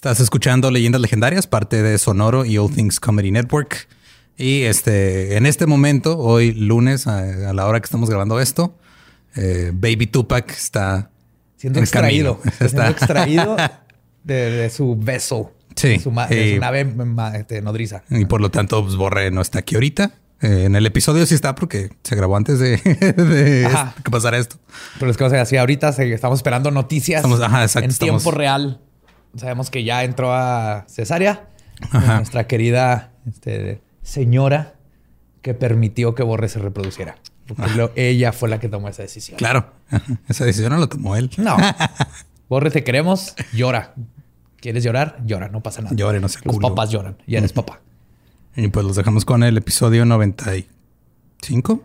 Estás escuchando Leyendas Legendarias, parte de Sonoro y All Things Comedy Network. Y este, en este momento, hoy lunes, a, la hora que estamos grabando esto, eh, Baby Tupac está siendo extraído. Está siendo extraído de, su beso. Sí. su, nave este, nodriza. Y por lo tanto, pues, Borre no está aquí ahorita. Eh, en el episodio sí está porque se grabó antes de, que pasara esto. Pero es que, o sea, así ahorita estamos esperando noticias en tiempo real sabemos que ya entró a cesárea. Nuestra querida este, señora que permitió que Borre se reproduciera. Porque ella fue la que tomó esa decisión. Claro. Esa decisión no la tomó él. No. Borre, te queremos. Llora. ¿Quieres llorar? Llora. No pasa nada. Llore, no sé. Los papás lloran. Y eres papá. Y pues los dejamos con el episodio 95.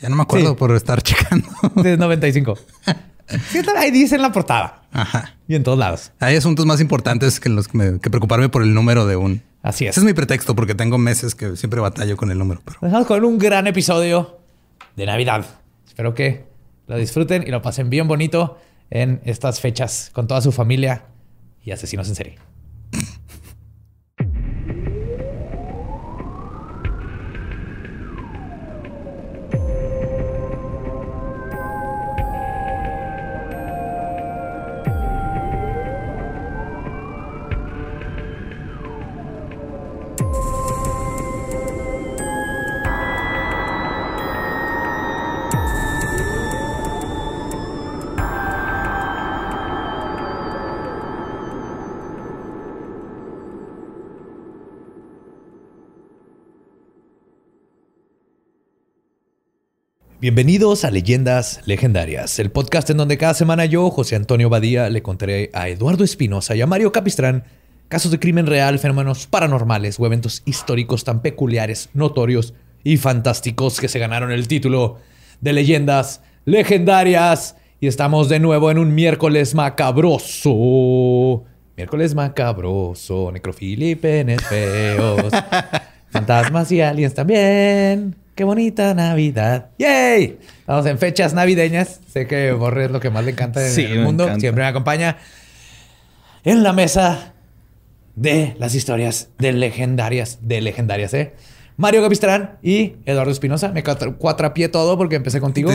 Ya no me acuerdo por estar checando. Es 95. ahí dice en la portada. Ajá. Y en todos lados. Hay asuntos más importantes que los que, preocuparme por el número de un. Así es. Ese es mi pretexto porque tengo meses que siempre batallo con el número. Pero... Dejamos con un gran episodio de Navidad. Espero que lo disfruten y lo pasen bien bonito en estas fechas con toda su familia y asesinos en serie. Bienvenidos a Leyendas Legendarias, el podcast en donde cada semana yo, José Antonio Badía, le contaré a Eduardo Espinosa y a Mario Capistrán casos de crimen real, fenómenos paranormales o eventos históricos tan peculiares, notorios y fantásticos que se ganaron el título de Leyendas Legendarias. Y estamos de nuevo en un miércoles macabroso. Miércoles macabroso, necrofilia y penes feos. Fantasmas y aliens también. Qué bonita Navidad. ¡Yay! Estamos en fechas navideñas. Sé que Borre es lo que más le encanta en el mundo. Siempre me acompaña en la mesa de las historias de legendarias, de legendarias, ¿eh? Mario Gapistrán y Eduardo Espinosa. Me cuatrapié todo porque empecé contigo.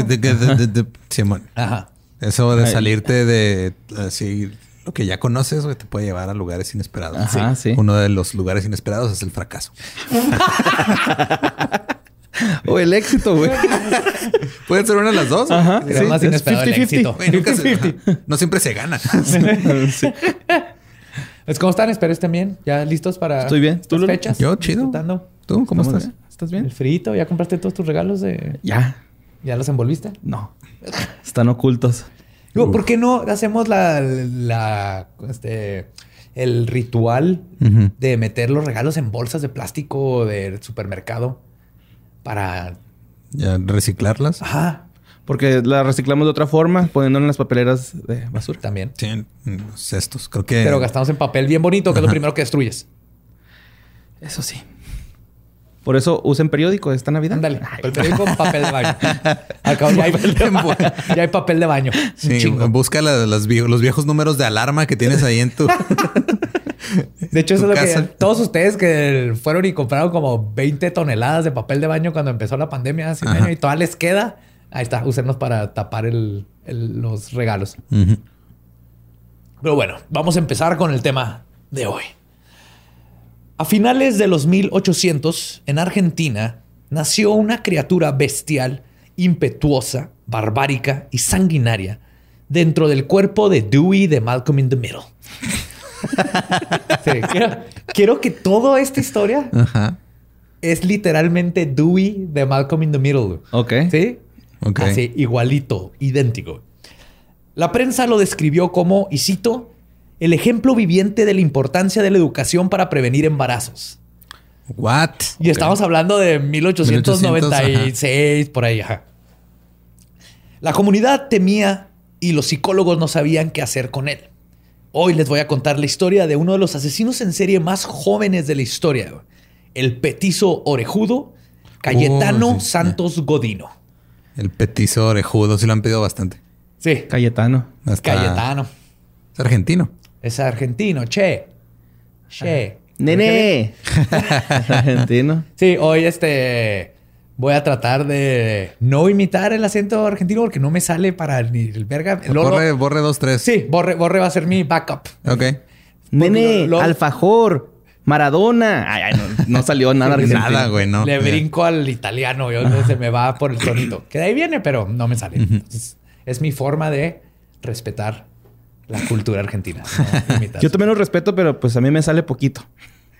Simón. Ajá. Eso de salirte de así lo que ya conoces, te puede llevar a lugares inesperados. Ajá, sí. Uno de los lugares inesperados es el fracaso. o el éxito, güey. Pueden ser una de las dos. Ajá. más inesperado el éxito. no siempre se gana. Pues, ¿cómo están? Espero estén bien. ¿Ya listos para Estoy bien. ¿Tú fechas? Yo, chido. ¿Tú cómo estás? ¿Estás bien? El frito. ¿Ya compraste todos tus regalos de...? Ya. ¿Ya los envolviste? No. Están ocultos. ¿por qué no hacemos la... la este, el ritual de meter los regalos en bolsas de plástico del supermercado? Para... reciclarlas. Ajá. Porque las reciclamos de otra forma, poniéndolas en las papeleras de basura. También. Sí, en cestos. Creo que... Pero gastamos en papel bien bonito, que es lo primero que destruyes. Eso sí. Por eso usen periódico esta Navidad. Ándale. El periódico con papel de baño. Al cabo, ya, hay, ya hay papel de baño. Sí, busca los viejos números de alarma que tienes ahí en tu... De hecho, eso es lo que todos ustedes que fueron y compraron como 20 toneladas de papel de baño cuando empezó la pandemia hace un año y todavía les queda. Ahí está, úsenlos para tapar los regalos. Pero bueno, vamos a empezar con el tema de hoy. A finales de los 1800, en Argentina, nació una criatura bestial, impetuosa, barbárica y sanguinaria dentro del cuerpo de Dewey de Malcolm in the Middle. Quiero, que toda esta historia es literalmente Dewey de Malcolm in the Middle. Ok. ¿Sí? Ok. Así, igualito, idéntico. La prensa lo describió como, y cito, el ejemplo viviente de la importancia de la educación para prevenir embarazos. What? Y estamos hablando de 1896, por ahí. La comunidad temía y los psicólogos no sabían qué hacer con él. Hoy les voy a contar la historia de uno de los asesinos en serie más jóvenes de la historia, el petizo orejudo Cayetano oh, Santos Godino. El petizo orejudo, sí lo han pedido bastante. Sí. Cayetano. Cayetano. Es argentino. Es argentino, che. Che. Nene. Argentino. Sí, hoy este voy a tratar de no imitar el acento argentino porque no me sale para ni el verga. Lolo- Borre, borre dos, tres. Sí, borre, borre va a ser mi backup. Ok. Nene, lo- lo- alfajor, Maradona. Ay, ay, no, no salió nada argentino. Nada, güey, no. Le brinco al italiano, yo se me va por el tonito. Que de ahí viene, pero no me sale. Entonces, es mi forma de respetar la cultura argentina. no. Yo también lo respeto, pero pues a mí me sale poquito.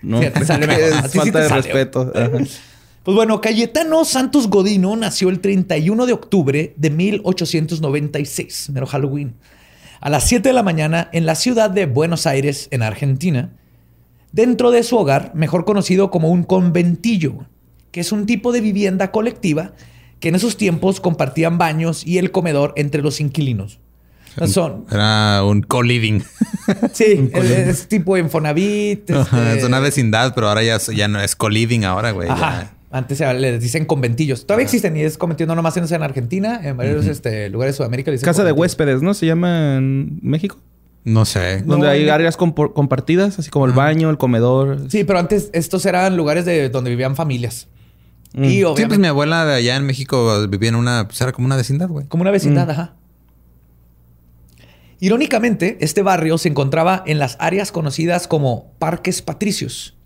¿no? Sí, te sale mejor. Es sí falta te de sale. respeto. Ajá. Pues bueno, Cayetano Santos Godino nació el 31 de octubre de 1896, mero Halloween, a las 7 de la mañana en la ciudad de Buenos Aires, en Argentina, dentro de su hogar, mejor conocido como un conventillo, que es un tipo de vivienda colectiva que en esos tiempos compartían baños y el comedor entre los inquilinos. Son, Era un co-living. sí, es, es tipo Infonavit. Ajá, este- Es una vecindad, pero ahora ya, ya no es co-living ahora, güey. Ajá. Antes les dicen conventillos. Todavía existen y es conventillo no nomás en en Argentina, en varios este, lugares de Sudamérica. dicen Casa de huéspedes, ¿no? Se llama en México. No sé. Donde No, hay no. áreas compartidas, así como el baño, el comedor. Sí, pero antes estos eran lugares de donde vivían familias. Mm. Y Sí, obviamente pues mi abuela de allá en México vivía en una... Pues era como una vecindad, güey. como una vecindad, ajá. Irónicamente, este barrio se encontraba en las áreas conocidas como Parques Patricios,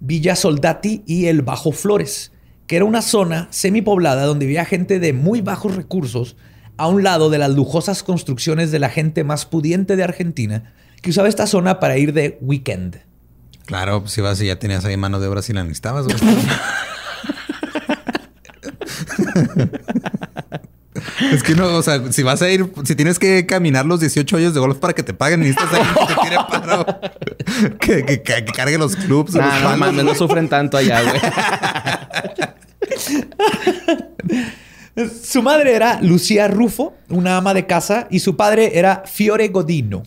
Villa Soldati y el Bajo Flores, que era una zona semipoblada donde vivía gente de muy bajos recursos a un lado de las lujosas construcciones de la gente más pudiente de Argentina, que usaba esta zona para ir de weekend. Claro, pues ibas y ya tenías ahí mano de obra si la necesitabas. Es que no, o sea, si vas a ir, si tienes que caminar los 18 hoyos de golf para que te paguen, necesitas alguien que te tire paro. que, que- que- que cargue los clubs los no palos. mames, no sufren tanto allá, güey. Su madre era Lucía Rufo, una ama de casa, y su padre era Fiore Godino.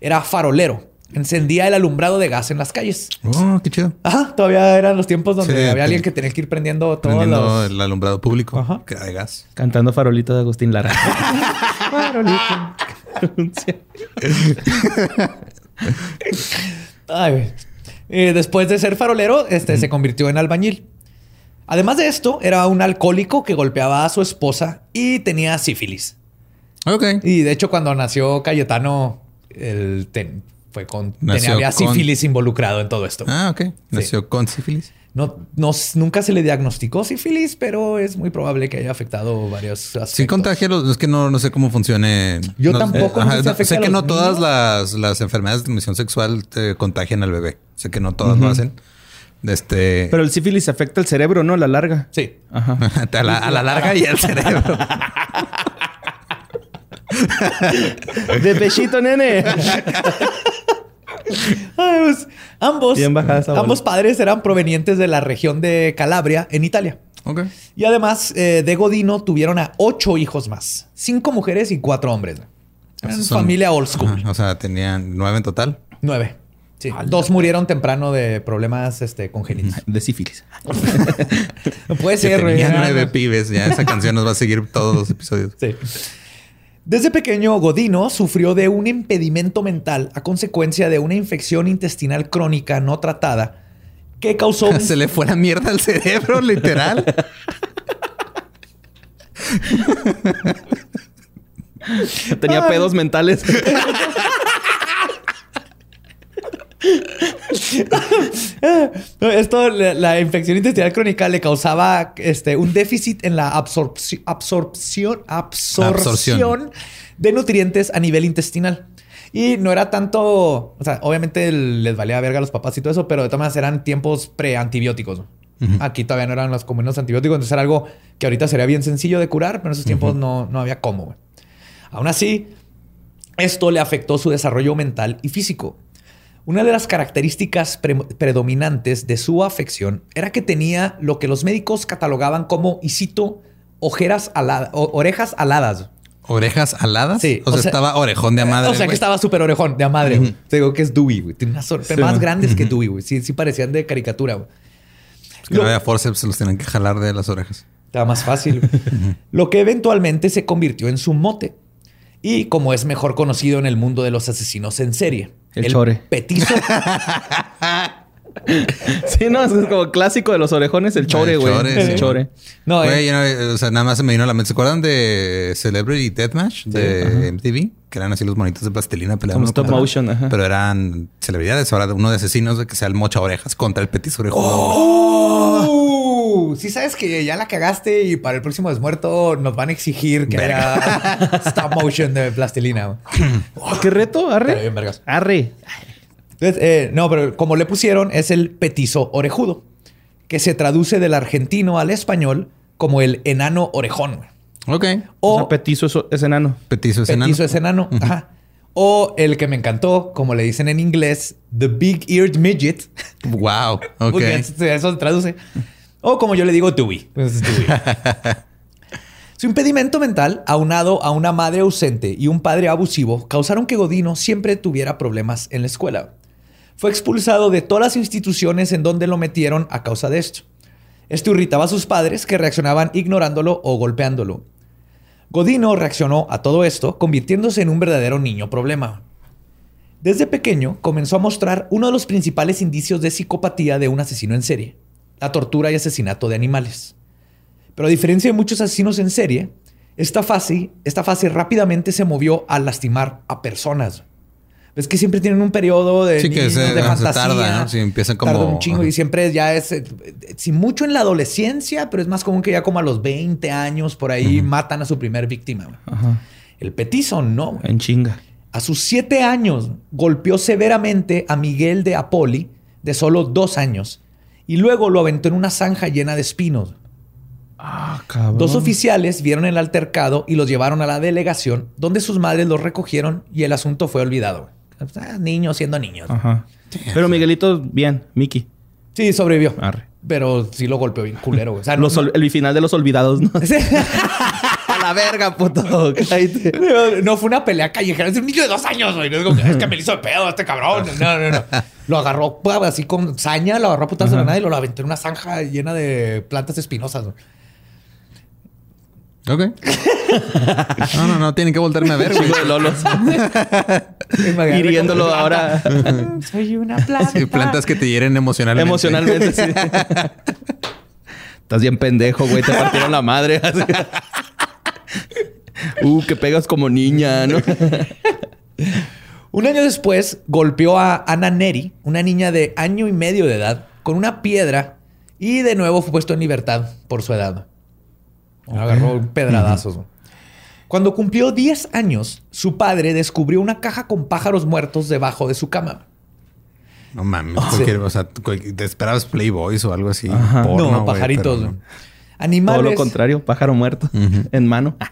Era farolero. Encendía el alumbrado de gas en las calles. Oh, qué chido. Ajá, todavía eran los tiempos donde Sí, había te- alguien que tenía que ir prendiendo Prendiendo los... el alumbrado público Ajá. que era de gas. Cantando farolito de Agustín Lara. farolito. Ay. Eh, después de ser farolero, este, se convirtió en albañil. Además de esto, era un alcohólico que golpeaba a su esposa y tenía sífilis. Ok. Y de hecho, cuando nació Cayetano, él ten- fue con, Nació tenía, había con- sífilis involucrado en todo esto. Ah, ok. Nació con sífilis. No, no- nunca se le diagnosticó sífilis, pero es muy probable que haya afectado varios aspectos. Sí contagia los... Es que no, no sé cómo funcione. Yo No- tampoco, no sé que no todas las, las enfermedades de transmisión sexual te contagian al bebé. Sé que no todas lo hacen. Este... Pero el sífilis afecta el cerebro, ¿no? A la larga. Sí. Ajá. a, la, a la larga y al cerebro. De pechito, nene. Ay, pues, ambos, ambos padres eran provenientes de la región de Calabria, en Italia. ok. Y además eh, de Godino tuvieron a ocho hijos más. Cinco mujeres y cuatro hombres. Eran Esos son- familia old school. O sea, tenían nueve en total. Nueve. Sí. Dos murieron temprano de problemas este, congénitos. De sífilis. Puede ser, güey. tenían nueve pibes. Ya esa canción nos va a seguir todos los episodios. Sí. Desde pequeño, Godino sufrió de un impedimento mental a consecuencia de una infección intestinal crónica no tratada que causó un- Se le fue la mierda al cerebro, literal. Tenía pedos mentales. Esto, la, la infección intestinal crónica le causaba este, un déficit en la absorpci- absorpción, absorción, Absorción. de nutrientes a nivel intestinal. Y no era tanto, o sea, obviamente les valía verga a los papás y todo eso, pero de todas maneras eran tiempos pre-antibióticos. Aquí todavía no eran los comunes antibióticos, entonces era algo que ahorita sería bien sencillo de curar, pero en esos tiempos no, no había cómo. Aún así, esto le afectó su desarrollo mental y físico. Una de las características pre- predominantes de su afección era que tenía lo que los médicos catalogaban como, y cito, ojeras aladas, orejas aladas. ¿Orejas aladas? Sí, O sea, o sea- estaba orejón de a madre. o sea, que estaba súper orejón, de a madre. Te digo que es Dewey, güey. Tiene unas orejas Sí, más man. grandes que Dewey, güey. Sí, sí parecían de caricatura, güey. Es que no había forceps, se los tenían que jalar de las orejas. Estaba más fácil. Lo que eventualmente se convirtió en su mote. Y como es mejor conocido en el mundo de los asesinos en serie. El chore. Petizo. Sí, no, es como clásico de los orejones, el chore, El güey. chore, El sí. chore. No, eh, Güey, yo no- o sea, nada más se me vino a la mente. ¿Se acuerdan de Celebrity Deathmatch de MTV? Que eran así los monitos de plastilina peleando. Stop motion, ajá. Pero eran celebridades. Ahora uno de asesinos de que sea el mocha orejas contra el petiso orejudo. ¡Oh! Sí sabes que ya la cagaste y para el próximo desmuerto nos van a exigir que haya stop motion de plastilina. Oh, ¿Qué reto? Arre. bien, vergas. Arre. Entonces, eh, no, pero como le pusieron es el petizo orejudo, que se traduce del argentino al español como el enano orejón. güey. Ok. O O sea, petizo es, es enano. Petizo es enano. petizo es enano. Ajá. O el que me encantó, como le dicen en inglés, the big eared midget. Wow. Ok. Porque eso, eso se traduce. O como yo le digo, Dewey. Pues es Dewey. Su impedimento mental, aunado a una madre ausente y un padre abusivo, causaron que Godino siempre tuviera problemas en la escuela. Fue expulsado de todas las instituciones en donde lo metieron a causa de esto. Esto irritaba a sus padres que reaccionaban ignorándolo o golpeándolo. Godino reaccionó a todo esto convirtiéndose en un verdadero niño problema. Desde pequeño comenzó a mostrar uno de los principales indicios de psicopatía de un asesino en serie, la tortura y asesinato de animales. Pero a diferencia de muchos asesinos en serie, esta fase, esta fase rápidamente se movió a lastimar a personas. Ves que siempre tienen un periodo de, Sí, que niños, se- de se fantasía. tarda, ¿no? Sí, empiezan como- Tarda un chingo ajá. y siempre ya es, eh, si mucho en la adolescencia, pero es más común que ya como a los 20 años por ahí matan a su primer víctima. Ajá. El petizo no. güey. En chinga. A sus siete años golpeó severamente a Miguel de Apoli, de solo dos años, y luego lo aventó en una zanja llena de espinos. Ah, cabrón. Dos oficiales vieron el altercado y los llevaron a la delegación, donde sus madres los recogieron y el asunto fue olvidado. Ah, niños siendo niños. Ajá. Pero Miguelito, bien. Mickey. Sí, sobrevivió. Arre. Pero sí lo golpeó bien culero. güey. O sea, no- Los ol- el final de los olvidados, ¿no? La verga, puto. Cállate. No, no fue una pelea callejera, es un niño de dos años, güey. No es, como, es que me hizo de pedo este cabrón. No, no, no. Lo agarró pues, así con saña, lo agarró a putas de la nada y lo aventó en una zanja llena de plantas espinosas. güey. Ok. No, no, no. Tienen que volverme a ver, güey. De Lolos. Hiriéndolo ahora Soy una planta. Sí, plantas que te hieren emocionalmente. emocionalmente. sí. Estás bien pendejo, güey. Te partieron la madre. Uh, que pegas como niña, ¿no? Un año después, golpeó a Ana Neri, una niña de año y medio de edad, con una piedra y de nuevo fue puesto en libertad por su edad. Agarró pedradazos. Cuando cumplió 10 años, su padre descubrió una caja con pájaros muertos debajo de su cama. No mames. o sea, te esperabas Playboys o algo así. Porno, no, pajaritos. pero güey. no. Animales. Todo lo contrario, pájaro muerto en mano.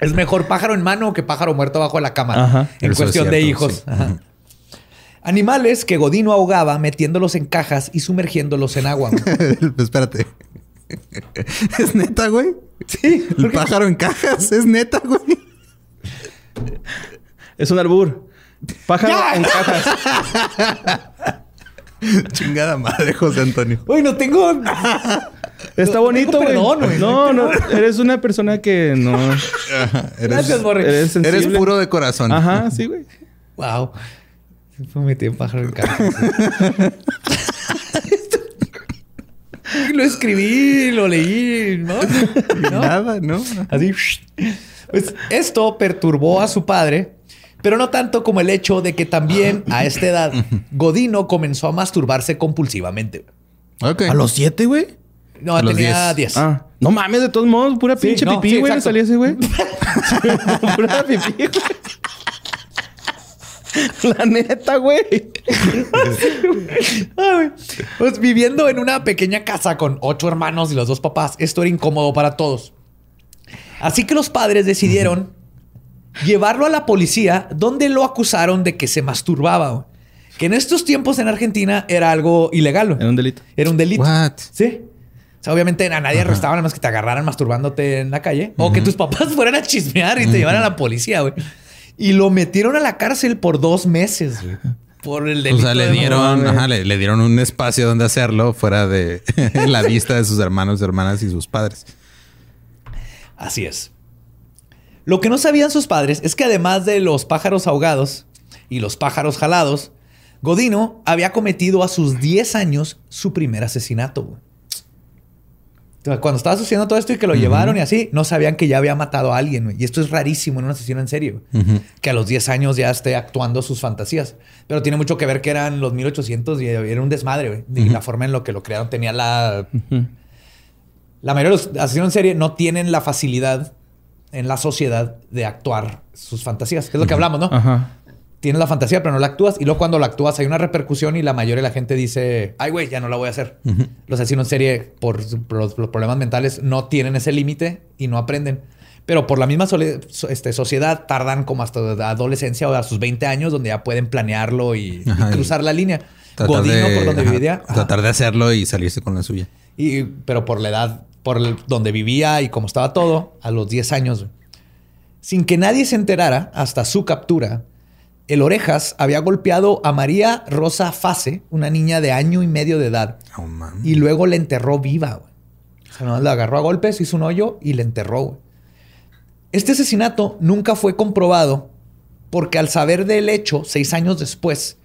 Es mejor pájaro en mano que pájaro muerto bajo la cama. Ajá. En Eso cuestión de hijos. sí. Ajá. Animales que Godino ahogaba metiéndolos en cajas y sumergiéndolos en agua. Espérate. ¿Es neta, güey? sí. El pájaro en cajas. ¿Es neta, güey? Es un albur. Pájaro ¡Ya! en cajas. Chingada madre, José Antonio. Uy, no tengo. Está bonito, güey. No, no. Eres una persona que no... Eres, Gracias, Borre. Eres sensible. eres puro de corazón. Ajá, sí, güey. Wow. Se metí en pájaro en cajas. lo escribí, lo leí, ¿no? ¿No? Nada, ¿no? Así. Pues esto perturbó a su padre, pero no tanto como el hecho de que también a esta edad Godino comenzó a masturbarse compulsivamente. Ok. ¿A los siete, güey? No, los tenía 10. 10. Ah. No mames, de todos modos, pura Sí, pinche no, pipí, sí, güey. exacto. salía ese, güey. pura pipí, güey. La neta, güey. Pues viviendo en una pequeña casa con ocho hermanos y los dos papás, esto era incómodo para todos. Así que los padres decidieron llevarlo a la policía, donde lo acusaron de que se masturbaba. güey. Que en estos tiempos en Argentina era algo ilegal. güey. Era un delito. Era un delito. What? Sí. O sea, obviamente a nadie arrestaban, nada más que te agarraran masturbándote en la calle. O que tus papás fueran a chismear y te llevaran a la policía, güey. Y lo metieron a la cárcel por dos meses, güey. Por el O delito. sea, le dieron, ajá, le, le dieron un espacio donde hacerlo fuera de la vista de sus hermanos, hermanas y sus padres. Así es. Lo que no sabían sus padres es que además de los pájaros ahogados, y los pájaros jalados, Godino había cometido a sus 10 años su primer asesinato. Cuando estaba sucediendo todo esto y que lo llevaron y así, no sabían que ya había matado a alguien. Y esto es rarísimo en un asesino en serio. güey. Que a los 10 años ya esté actuando sus fantasías. Pero tiene mucho que ver que eran los 1800 y era un desmadre. güey. Y la forma en lo que lo crearon tenía la... La mayoría de los asesinos en serie no tienen la facilidad en la sociedad de actuar sus fantasías. Que es lo que hablamos, ¿no? Ajá. Tienes la fantasía, pero no la actúas. Y luego cuando la actúas hay una repercusión y la mayoría de la gente dice, ay, güey, ya no la voy a hacer. Los asesinos en serie, por por los, los problemas mentales, no tienen ese límite y no aprenden. Pero por la misma este, sociedad tardan como hasta la adolescencia o a sus 20 años donde ya pueden planearlo y, y Ajá, y cruzar la línea. Tratar Godino, de- por donde ajá, vivía. ajá. Tratar de hacerlo y salirse con la suya. Y, pero por la edad, por el- donde vivía y cómo estaba todo, a los 10 años, sin que nadie se enterara hasta su captura, el Orejas había golpeado a María Rosa Fase, una niña de año y medio de edad, Oh, man. y luego la enterró viva. güey. O sea, nomás la agarró a golpes, hizo un hoyo y la enterró. güey. Este asesinato nunca fue comprobado porque al saber del hecho, seis años después,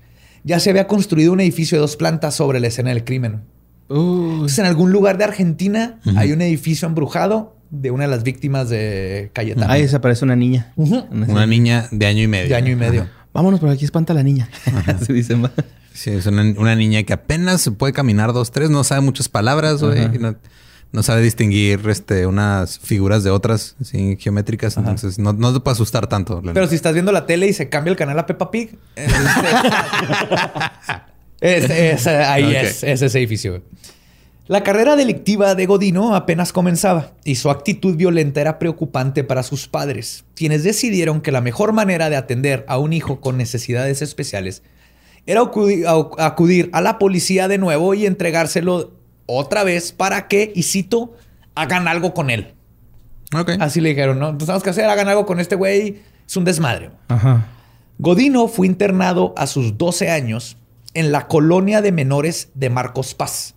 ya se había construido un edificio de dos plantas sobre la escena del crimen. Uy. Entonces, en algún lugar de Argentina hay un edificio embrujado de una de las víctimas de Cayetano. Ahí desaparece una niña. Una niña de año y medio. De año y medio. Vámonos, por aquí espanta la niña. Se dice más. Sí, es una, una niña que apenas puede caminar dos, tres, no sabe muchas palabras. No, no sabe distinguir este, unas figuras de otras, así, geométricas. Entonces, no, no te puede asustar tanto. Pero si estás viendo la tele y se cambia el canal a Peppa Pig, es- es- ahí es, es ese edificio. La carrera delictiva de Godino apenas comenzaba y su actitud violenta era preocupante para sus padres, quienes decidieron que la mejor manera de atender a un hijo con necesidades especiales era acudir a la policía de nuevo y entregárselo otra vez para que, y cito, hagan algo con él. Así le dijeron, ¿no? Entonces, tenemos que hacer, hagan algo con este güey. Es un desmadre. Ajá. Godino fue internado a sus 12 años en la colonia de menores de Marcos Paz.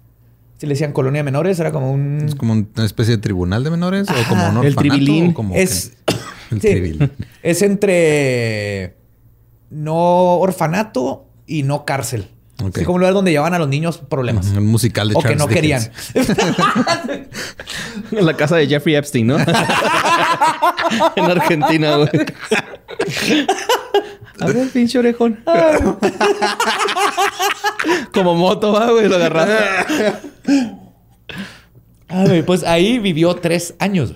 Si le decían colonia de menores, era como un... Es como una especie de tribunal de menores o como un El orfanato. tribilín. o como es, que- el sí, tribilín. es entre no orfanato y no cárcel. Así como un lugar donde llevaban a los niños problemas. Un musical de O que no Dickens. querían. En la casa de Jeffrey Epstein, ¿no? en Argentina, güey. A ver, pinche orejón. Como moto, va, güey, lo agarraste. Ah, güey, pues ahí vivió tres años.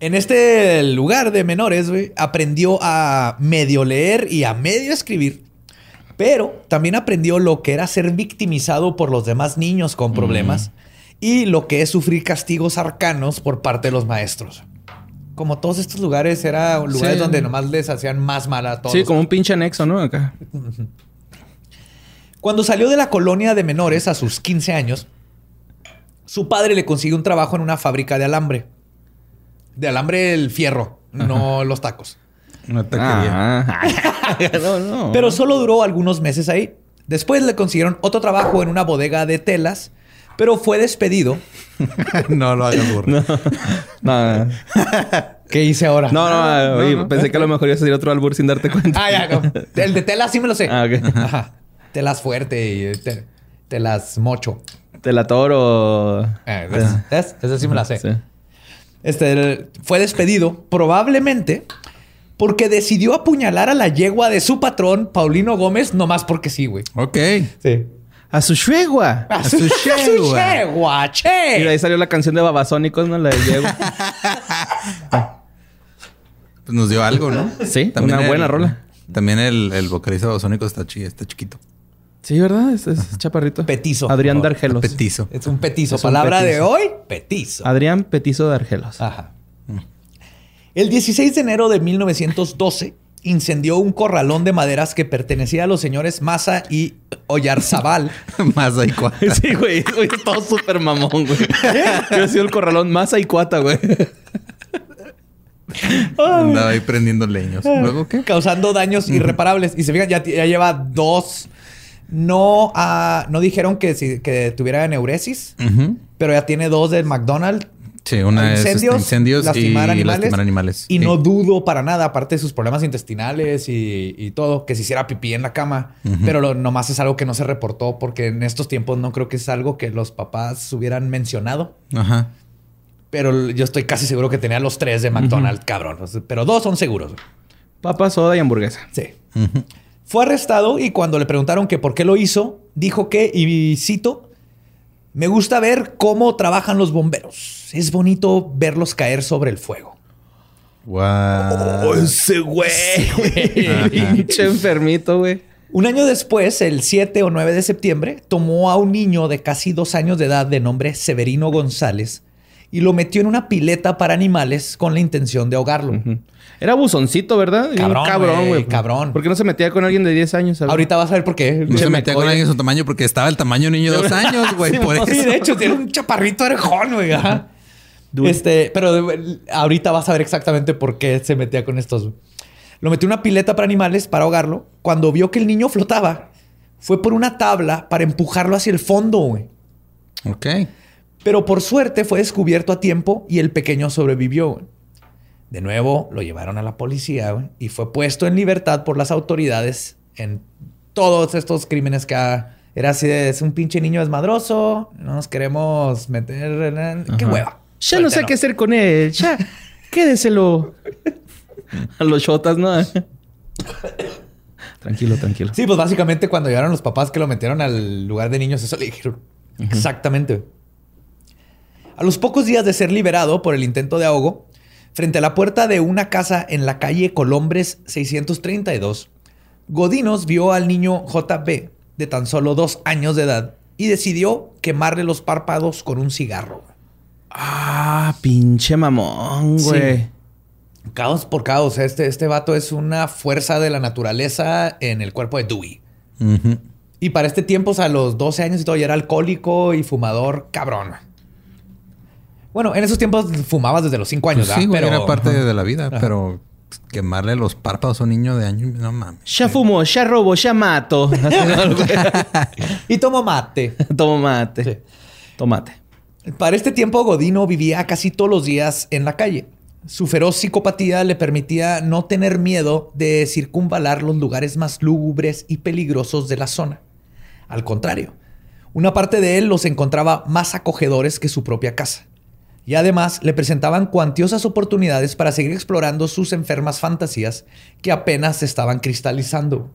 En este lugar de menores, güey, aprendió a medio leer y a medio escribir. Pero también aprendió lo que era ser victimizado por los demás niños con problemas y lo que es sufrir castigos arcanos por parte de los maestros. Como todos estos lugares, eran lugares Sí. donde nomás les hacían más mal a todos. Sí, como un pinche anexo, ¿no? Acá. Cuando salió de la colonia de menores a sus 15 años, su padre le consiguió un trabajo en una fábrica de alambre. De alambre el fierro, no los tacos. Una taquería. Ah. no, no. Pero solo duró algunos meses ahí. Después le consiguieron otro trabajo en una bodega de telas, pero fue despedido. no lo hagas burro. No, no, ¿Qué hice ahora? no, no, oye, no. pensé que a lo mejor ibas a decir otro albur sin darte cuenta. Ah, ya, no. El de telas sí me lo sé. Ah, ok. Ajá. Telas fuerte y eh, te- telas mocho. Te la toro. Eh, ¿ves? ¿Ves? Ese sí me la sé. Sí. Este fue despedido probablemente porque decidió apuñalar a la yegua de su patrón, Paulino Gómez, nomás porque sí, güey. Ok. Sí. A su yegua. A su su yegua. yegua, Y de ahí che. salió la canción de Babasónicos, ¿no? La de yegua. Pues nos dio algo, ¿no? Sí, una el- buena rola. También el, el vocalista babasónico está, chi- está chiquito. Sí, ¿verdad? Es, es chaparrito. Petizo. Adrián favor. Dargelos. Petizo. Es un petizo. Es un Palabra de hoy, petizo. Adrián Petizo Dargelos. Ajá. El 16 de enero de 1912 incendió un corralón de maderas que pertenecía a los señores Maza y Oyarzabal. Más ahí cuatro. Sí, güey. Es todo súper mamón, güey. Yo he sido el corralón más y cuata, güey. Andaba ahí prendiendo leños. ¿Luego qué? causando daños irreparables. Y se fijan, ya, ya lleva dos. No, ah, no dijeron que, si- que tuviera neuresis, pero ya tiene dos del McDonald's Sí, una es este, incendios, incendios lastimar y animales, lastimar animales. Y Sí. no dudo para nada, aparte de sus problemas intestinales y, y todo, que se hiciera pipí en la cama. Pero lo, nomás es algo que no se reportó porque en estos tiempos no creo que es algo que los papás hubieran mencionado. Ajá. Pero yo estoy casi seguro que tenía los tres de McDonald's, cabrón. Pero dos son seguros. Papa, soda y hamburguesa. Sí. Fue arrestado y cuando le preguntaron que por qué lo hizo, dijo que, y cito, me gusta ver cómo trabajan los bomberos. Es bonito verlos caer sobre el fuego. Wow. ese güey. Pinche enfermito, güey. Un año después, el 7 o 9 de septiembre, tomó a un niño de casi dos años de edad de nombre Severino González y lo metió en una pileta para animales con la intención de ahogarlo. Era buzoncito, ¿verdad? Cabrón, cabrón, güey, cabrón. ¿Por qué no se metía con alguien de 10 años? Ahorita vas a ver por qué. No se metía con alguien de su tamaño porque estaba el tamaño de un niño de dos años, güey. por eso. Sí, de hecho, tiene un chaparrito orejón, güey. Dude. Este, pero ahorita vas a ver exactamente por qué se metía con estos. Lo metió en una pileta para animales para ahogarlo. Cuando vio que el niño flotaba, fue por una tabla para empujarlo hacia el fondo, güey. Ok. Pero por suerte fue descubierto a tiempo y el pequeño sobrevivió. güey. De nuevo lo llevaron a la policía güey, y fue puesto en libertad por las autoridades en todos estos crímenes que ha- era así de es un pinche niño desmadroso, no nos queremos meter en... ¡Qué hueva! Ya no sé qué hacer con él. Ya, quédeselo. A los shotas, ¿no? tranquilo, tranquilo. Sí, pues básicamente cuando llegaron los papás que lo metieron al lugar de niños, eso le dijeron. Exactamente. A los pocos días de ser liberado por el intento de ahogo, frente a la puerta de una casa en la calle Colombres 632, Godinos vio al niño JB de tan solo dos años de edad y decidió quemarle los párpados con un cigarro. Ah, pinche mamón, Sí. güey. Caos por caos. Este, este vato es una fuerza de la naturaleza en el cuerpo de Dewey. Y para este tiempo, o sea, a los 12 años y todo, ya era alcohólico y fumador, cabrón. Bueno, en esos tiempos fumabas desde los 5 años, Pues sí, ¿verdad? güey, era parte de la vida, pero quemarle los párpados a un niño de año, no mames. Ya fumo, ya robo, ya mato. Y tomo mate. Toma mate. Sí. Tomate. Para este tiempo, Godino vivía casi todos los días en la calle. Su feroz psicopatía le permitía no tener miedo de circunvalar los lugares más lúgubres y peligrosos de la zona. Al contrario, una parte de él los encontraba más acogedores que su propia casa. Y además le presentaban cuantiosas oportunidades para seguir explorando sus enfermas fantasías que apenas se estaban cristalizando.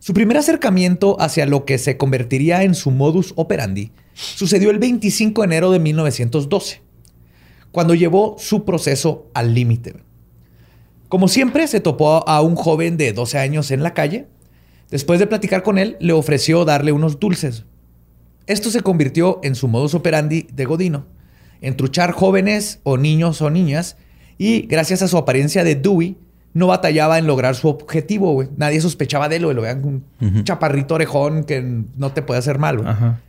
Su primer acercamiento hacia lo que se convertiría en su modus operandi sucedió el 25 de enero de 1912, cuando llevó su proceso al límite. Como siempre, se topó a un joven de 12 años en la calle. Después de platicar con él, le ofreció darle unos dulces. Esto se convirtió en su modus operandi de Godino, entruchar jóvenes o niños o niñas, y gracias a su apariencia de Dewey, no batallaba en lograr su objetivo, güey. Nadie sospechaba de él, güey. Lo vean un chaparrito orejón que no te puede hacer mal, güey. Ajá.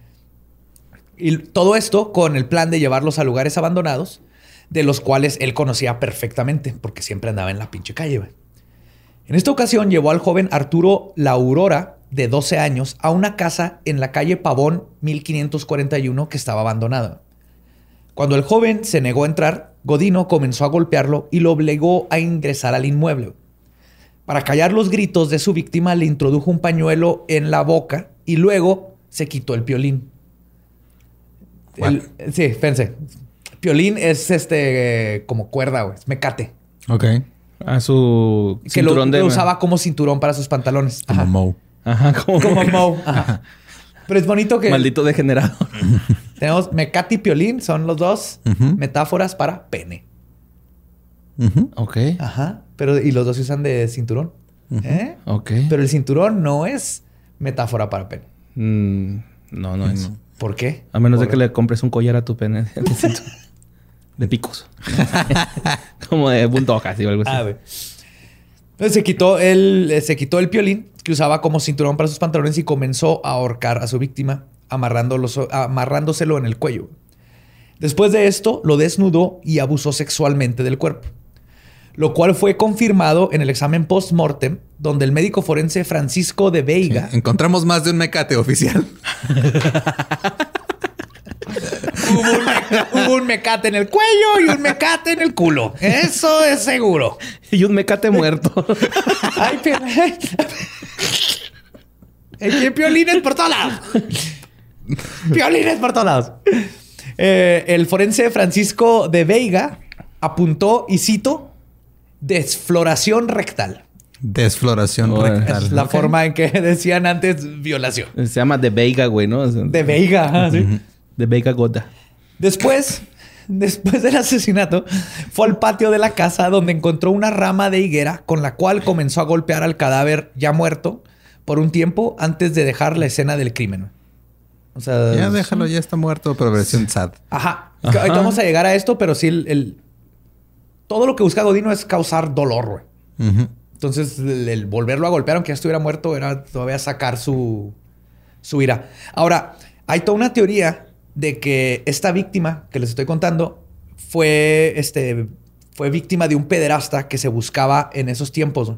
Y todo esto con el plan de llevarlos a lugares abandonados, de los cuales él conocía perfectamente, porque siempre andaba en la pinche calle. En esta ocasión llevó al joven Arturo La Aurora, de 12 años, a una casa en la calle Pavón 1541 que estaba abandonada. Cuando el joven se negó a entrar, Godino comenzó a golpearlo y lo obligó a ingresar al inmueble. Para callar los gritos de su víctima, le introdujo un pañuelo en la boca y luego se quitó el piolín. El- sí, fíjense. Piolín es este eh, como cuerda, güey. Es mecate. Ok. A su Que lo, cinturón de... lo usaba como cinturón para sus pantalones. Como Ajá. Moe. Ajá, como... Como Moe. Ajá. Pero es bonito que Maldito degenerado. tenemos mecate y piolín. Son los dos metáforas para pene. Ujú. ok. Ajá. Pero, y los dos se usan de cinturón. ¿Eh? Ok. Pero el cinturón no es metáfora para pene. Mm, no, no es. ¿Por qué? A menos de que le compres un collar a tu pene de, picos. Como de bulldog, así o algo así. Ah, se quitó el, eh, se quitó el piolín que usaba como cinturón para sus pantalones y comenzó a ahorcar a su víctima, amarrándolo, amarrándoselo en el cuello. Después de esto, lo desnudó y abusó sexualmente del cuerpo. Lo cual fue confirmado en el examen post-mortem, donde el médico forense Francisco de Veiga. Encontramos más de un mecate oficial. hubo, un, me- hubo un mecate en el cuello y un mecate en el culo. Eso es seguro. Y un mecate muerto. Ay, pero... Hay piolines por todos lados. Piolines por todos lados. Eh, el forense Francisco de Veiga apuntó, y cito, desfloración rectal. Desfloración rectal. Es la forma en que decían antes violación. Se llama De Veiga, güey, ¿no? De Veiga. sí. De Veiga Gota. Después, después del asesinato, fue al patio de la casa donde encontró una rama de higuera con la cual comenzó a golpear al cadáver ya muerto por un tiempo antes de dejar la escena del crimen. O sea, Ya déjalo, ya está muerto, pero versión sad. Ajá. Ajá. Ahorita vamos a llegar a esto, pero sí, el, el- todo lo que busca Godino es causar dolor, güey. Entonces, el, el volverlo a golpear, aunque ya estuviera muerto, era todavía sacar su, su ira. Ahora, hay toda una teoría de que esta víctima que les estoy contando fue, este, fue víctima de un pederasta que se buscaba en esos tiempos.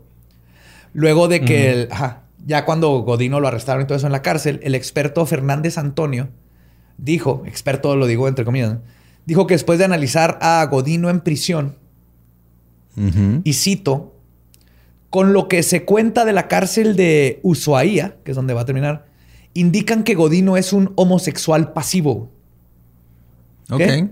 Luego de que, el- ajá, ya cuando Godino lo arrestaron y todo eso en la cárcel, el experto Fernández Antonio dijo, experto lo digo entre comillas, ¿no? dijo que después de analizar a Godino en prisión, Y cito, con lo que se cuenta de la cárcel de Ushuaia, que es donde va a terminar, indican que Godino es un homosexual pasivo. Ok. ¿Qué?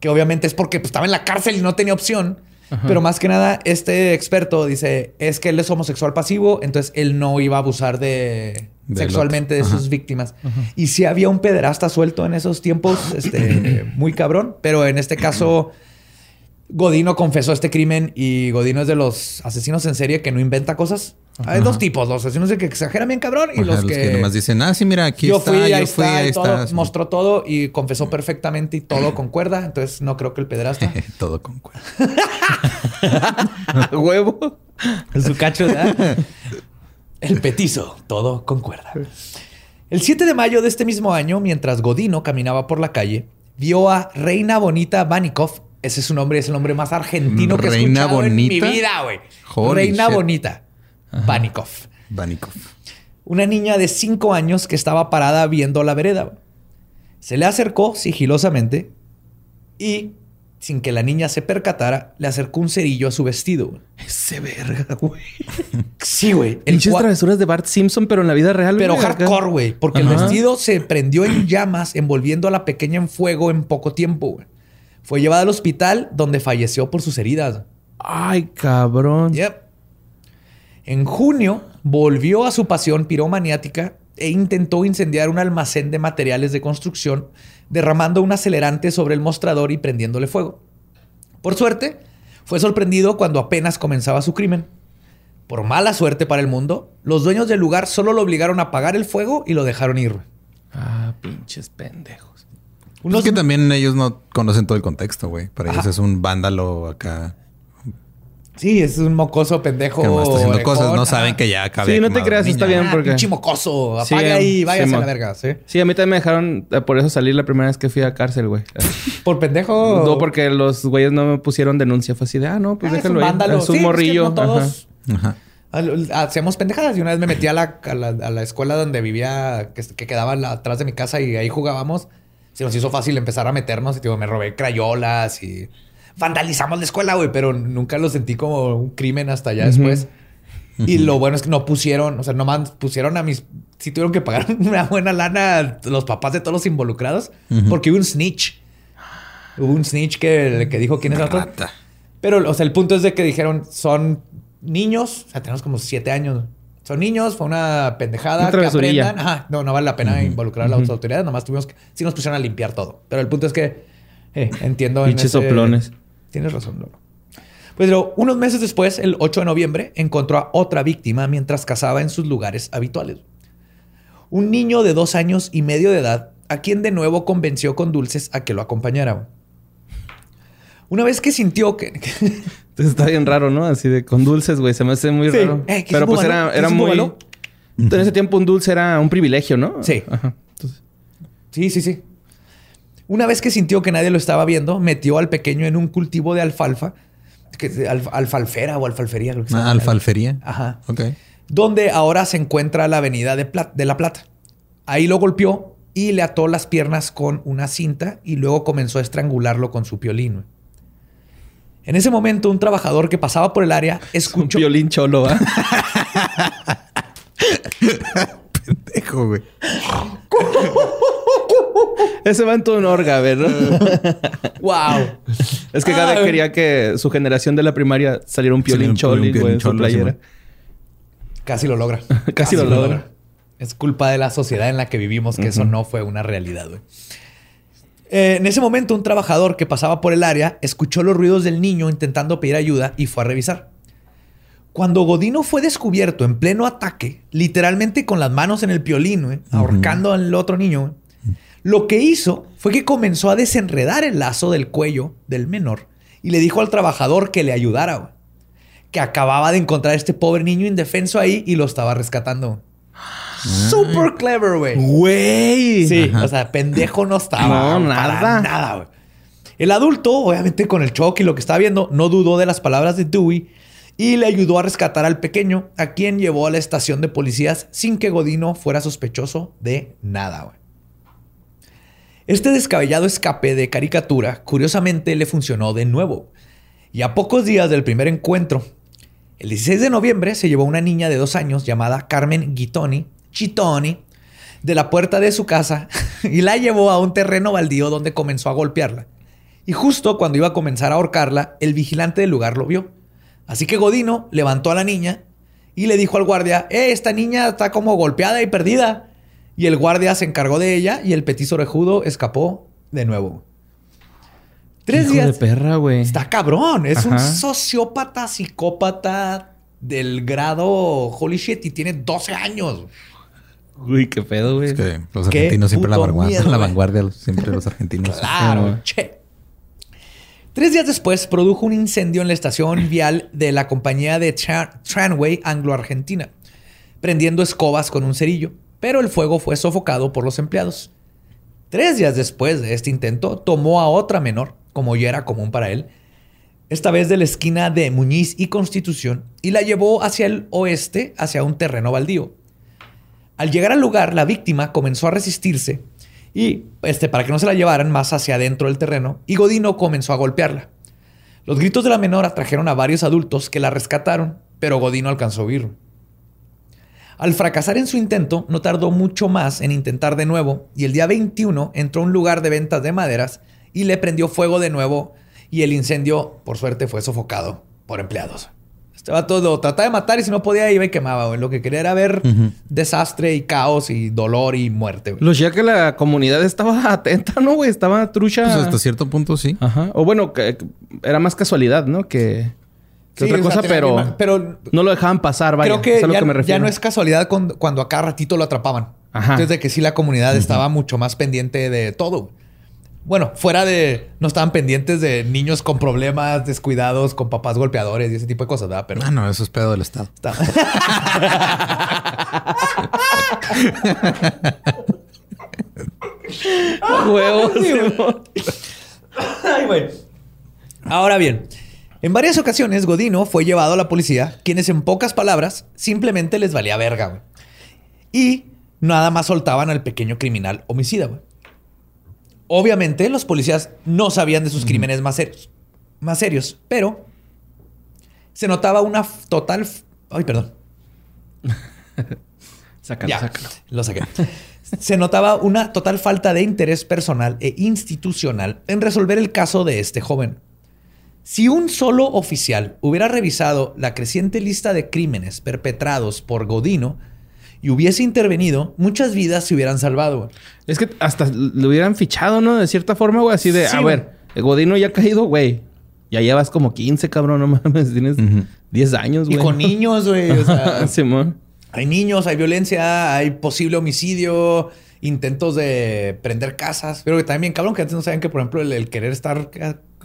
Que obviamente es porque pues, estaba en la cárcel y no tenía opción. Ajá. Pero más que nada, este experto dice, es que él es homosexual pasivo, entonces él no iba a abusar de sexualmente de sus víctimas. Y sí había un pederasta suelto en esos tiempos, este, muy cabrón, pero en este caso... Godino confesó este crimen y Godino es de los asesinos en serie que no inventa cosas. Hay dos tipos, los asesinos de que exageran bien cabrón y Ajá, los, que, nomás dicen, ah, sí, mira, aquí yo está, fui, yo ahí fui, está, ahí y todo, está. mostró todo y confesó perfectamente y todo concuerda. Entonces no creo que el pederasta Todo con cuerda. Huevo. Su cacho, ¿verdad? El petizo, todo concuerda. El 7 de mayo de este mismo año, mientras Godino caminaba por la calle, vio a Reina Bonita Vanikov. Ese es su nombre, es el nombre más argentino que he ¿Reina escuchado en mi vida, güey. Reina shit. Bonita Vanikov. Vanikov. Una niña de 5 años que estaba parada viendo la vereda. Se le acercó sigilosamente y, sin que la niña se percatara, le acercó un cerillo a su vestido. Ese verga, güey. Sí, güey. Pinches travesuras de Bart Simpson, pero en la vida real. Pero hardcore, güey. Porque el Ajá. vestido se prendió en llamas, envolviendo a la pequeña en fuego en poco tiempo, güey. Fue llevada al hospital donde falleció por sus heridas. Ay, cabrón. Yep. En junio volvió a su pasión piromaniática e intentó incendiar un almacén de materiales de construcción, derramando un acelerante sobre el mostrador y prendiéndole fuego. Por suerte, fue sorprendido cuando apenas comenzaba su crimen. Por mala suerte para el mundo, los dueños del lugar solo lo obligaron a apagar el fuego y lo dejaron ir. Ah, pinches pendejos. Unos- Es que también ellos no conocen todo el contexto, güey. Para ellos Ajá. es un vándalo acá. Sí, es un mocoso pendejo. Que está haciendo orejón. cosas. No saben Ajá. que ya acabé. Sí, no te creas, está bien. Ah, porque- pinche mocoso. Sí, Apaga ahí y váyase sí, a la verga. ¿sí? Sí, a mí también me dejaron eh, por eso salir la primera vez que fui a cárcel, güey. Por pendejo. No, porque los güeyes no me pusieron denuncia. Fue así de, ah, no, pues Ah, es un déjalo. Es Sí, un es que morrillo. no todos Ajá. al- hacemos pendejadas. Y una vez me metí a la, a la, a la escuela donde vivía, que, que quedaba la- atrás de mi casa y ahí jugábamos. Se nos hizo fácil empezar a meternos y digo, me robé crayolas y vandalizamos la escuela, güey, pero nunca lo sentí como un crimen hasta allá después. Y lo bueno es que no pusieron, o sea, nomás pusieron a mis. Sí tuvieron que pagar una buena lana los papás de todos los involucrados porque hubo un snitch. Hubo un snitch que, que dijo quién es el otro. Pero, o sea, el punto es de que dijeron, son niños, o sea, tenemos como siete años. Son niños, fue una pendejada Una que aprendan. Ajá, no, no vale la pena involucrar a las Ujú. autoridades, nomás tuvimos que, sí nos pusieron a limpiar todo. Pero el punto es que, eh, entiendo. en Pinches soplones. Tienes razón, Lolo. Pues pero unos meses después, el 8 de noviembre, encontró a otra víctima mientras cazaba en sus lugares habituales. Un niño de dos años y medio de edad, a quien de nuevo convenció con dulces a que lo acompañara. Una vez que sintió que... Entonces está bien raro, ¿no? Así de con dulces, güey. Se me hace muy Sí. raro. Eh, ¿qué Pero es pues era, ¿Qué era muy. En ese tiempo un dulce era un privilegio, ¿no? Sí. Ajá. Entonces, Sí, sí, sí. Una vez que sintió que nadie lo estaba viendo, metió al pequeño en un cultivo de alfalfa, que alf- alfalfera o alfalfería, creo que Ah, alfalfería. Ajá. Ok. Donde ahora se encuentra la avenida de, Pla- de La Plata. Ahí lo golpeó y le ató las piernas con una cinta y luego comenzó a estrangularlo con su piolín. En ese momento, un trabajador que pasaba por el área escuchó. Un violín cholo, ¿ah? Pendejo, güey. Ese va en tu orga, a ver, ¿no? ¡Wow! Es que cada Ah, quería que su generación de la primaria saliera un piolín un choli, güey, en su cholo, playera. Casi lo logra. Casi lo logra. Es culpa de la sociedad en la que vivimos que eso no fue una realidad, güey. Eh, en ese momento, un trabajador que pasaba por el área escuchó los ruidos del niño intentando pedir ayuda y fue a revisar. Cuando Godino fue descubierto en pleno ataque, literalmente con las manos en el piolín, güey, ahorcando al otro niño, lo que hizo fue que comenzó a desenredar el lazo del cuello del menor y le dijo al trabajador que le ayudara, que acababa de encontrar a este pobre niño indefenso ahí y lo estaba rescatando. Super clever, güey. Güey. Sí, o sea, pendejo no estaba. No, para nada. Nada, güey. El adulto, obviamente con el shock y lo que estaba viendo, no dudó de las palabras de Dewey y le ayudó a rescatar al pequeño, a quien llevó a la estación de policías sin que Godino fuera sospechoso de nada, güey. Este descabellado escape de caricatura, curiosamente, le funcionó de nuevo. Y a pocos días del primer encuentro, el 16 de noviembre se llevó una niña de dos años llamada Carmen Guitoni, Chitoni, de la puerta de su casa y la llevó a un terreno baldío donde comenzó a golpearla. Y justo cuando iba a comenzar a ahorcarla, el vigilante del lugar lo vio. Así que Godino levantó a la niña y le dijo al guardia, eh, esta niña está como golpeada y perdida. Y el guardia se encargó de ella y el petiso orejudo escapó de nuevo. Tres Hijo días. de perra, güey. Está cabrón. Es un sociópata, psicópata del grado holy shit y tiene 12 años. Uy, qué pedo, güey. Es que los argentinos siempre la vanguardia, miedo, la vanguardia, siempre los argentinos. Claro, Ah, che. Tres días después produjo un incendio en la estación vial de la compañía de Tra- Tranway Anglo-Argentina, prendiendo escobas con un cerillo, pero el fuego fue sofocado por los empleados. Tres días después de este intento, tomó a otra menor, como ya era común para él, esta vez de la esquina de Muñiz y Constitución, y la llevó hacia el oeste, hacia un terreno baldío. Al llegar al lugar, la víctima comenzó a resistirse y, este, para que no se la llevaran más hacia adentro del terreno, y Godino comenzó a golpearla. Los gritos de la menor atrajeron a varios adultos que la rescataron, pero Godino alcanzó a huir. Al fracasar en su intento, no tardó mucho más en intentar de nuevo, y el día 21 entró a un lugar de ventas de maderas y le prendió fuego de nuevo, y el incendio, por suerte, fue sofocado por empleados. Este vato lo trataba de matar y si no podía iba y quemaba, güey. Lo que quería era ver desastre y caos y dolor y muerte, güey. Los ya que la comunidad estaba atenta, ¿no, güey? Estaba trucha. Pues hasta cierto punto sí. Ajá. O bueno, que, que era más casualidad, ¿no? Que, que Sí, otra o sea, cosa, pero, pero no lo dejaban pasar, vaya. creo que, es a lo ya, que me ya refiero. no es casualidad cuando, cuando a cada ratito lo atrapaban. Ajá. Entonces, de que sí la comunidad estaba mucho más pendiente de todo. Bueno, fuera de... No estaban pendientes de niños con problemas, descuidados, con papás golpeadores y ese tipo de cosas, ¿verdad? Pero... Ah, no, eso es pedo del Estado. está- Huevos. Ay, güey. Ahora bien, en varias ocasiones Godino fue llevado a la policía, quienes en pocas palabras simplemente les valía verga, güey. Y nada más soltaban al pequeño criminal homicida, güey. Obviamente los policías no sabían de sus crímenes más serios, más serios, pero se notaba una total... Ay, perdón. Sácalo, Ya, sácalo. lo saqué. Se notaba una total falta de interés personal e institucional en resolver el caso de este joven. Si un solo oficial hubiera revisado la creciente lista de crímenes perpetrados por Godino y hubiese intervenido, muchas vidas se hubieran salvado. güey. Es que hasta lo hubieran fichado, ¿no? De cierta forma, güey. Así de, Sí, a güey. ver, el Godino ya ha caído, güey. Ya llevas como 15, cabrón, no mames. Tienes Ujú. 10 años, Y güey. con niños, güey. o sea, Simón. hay niños, hay violencia, hay posible homicidio, intentos de prender casas. Pero que también cabrón que antes no saben que, por ejemplo, el, el querer estar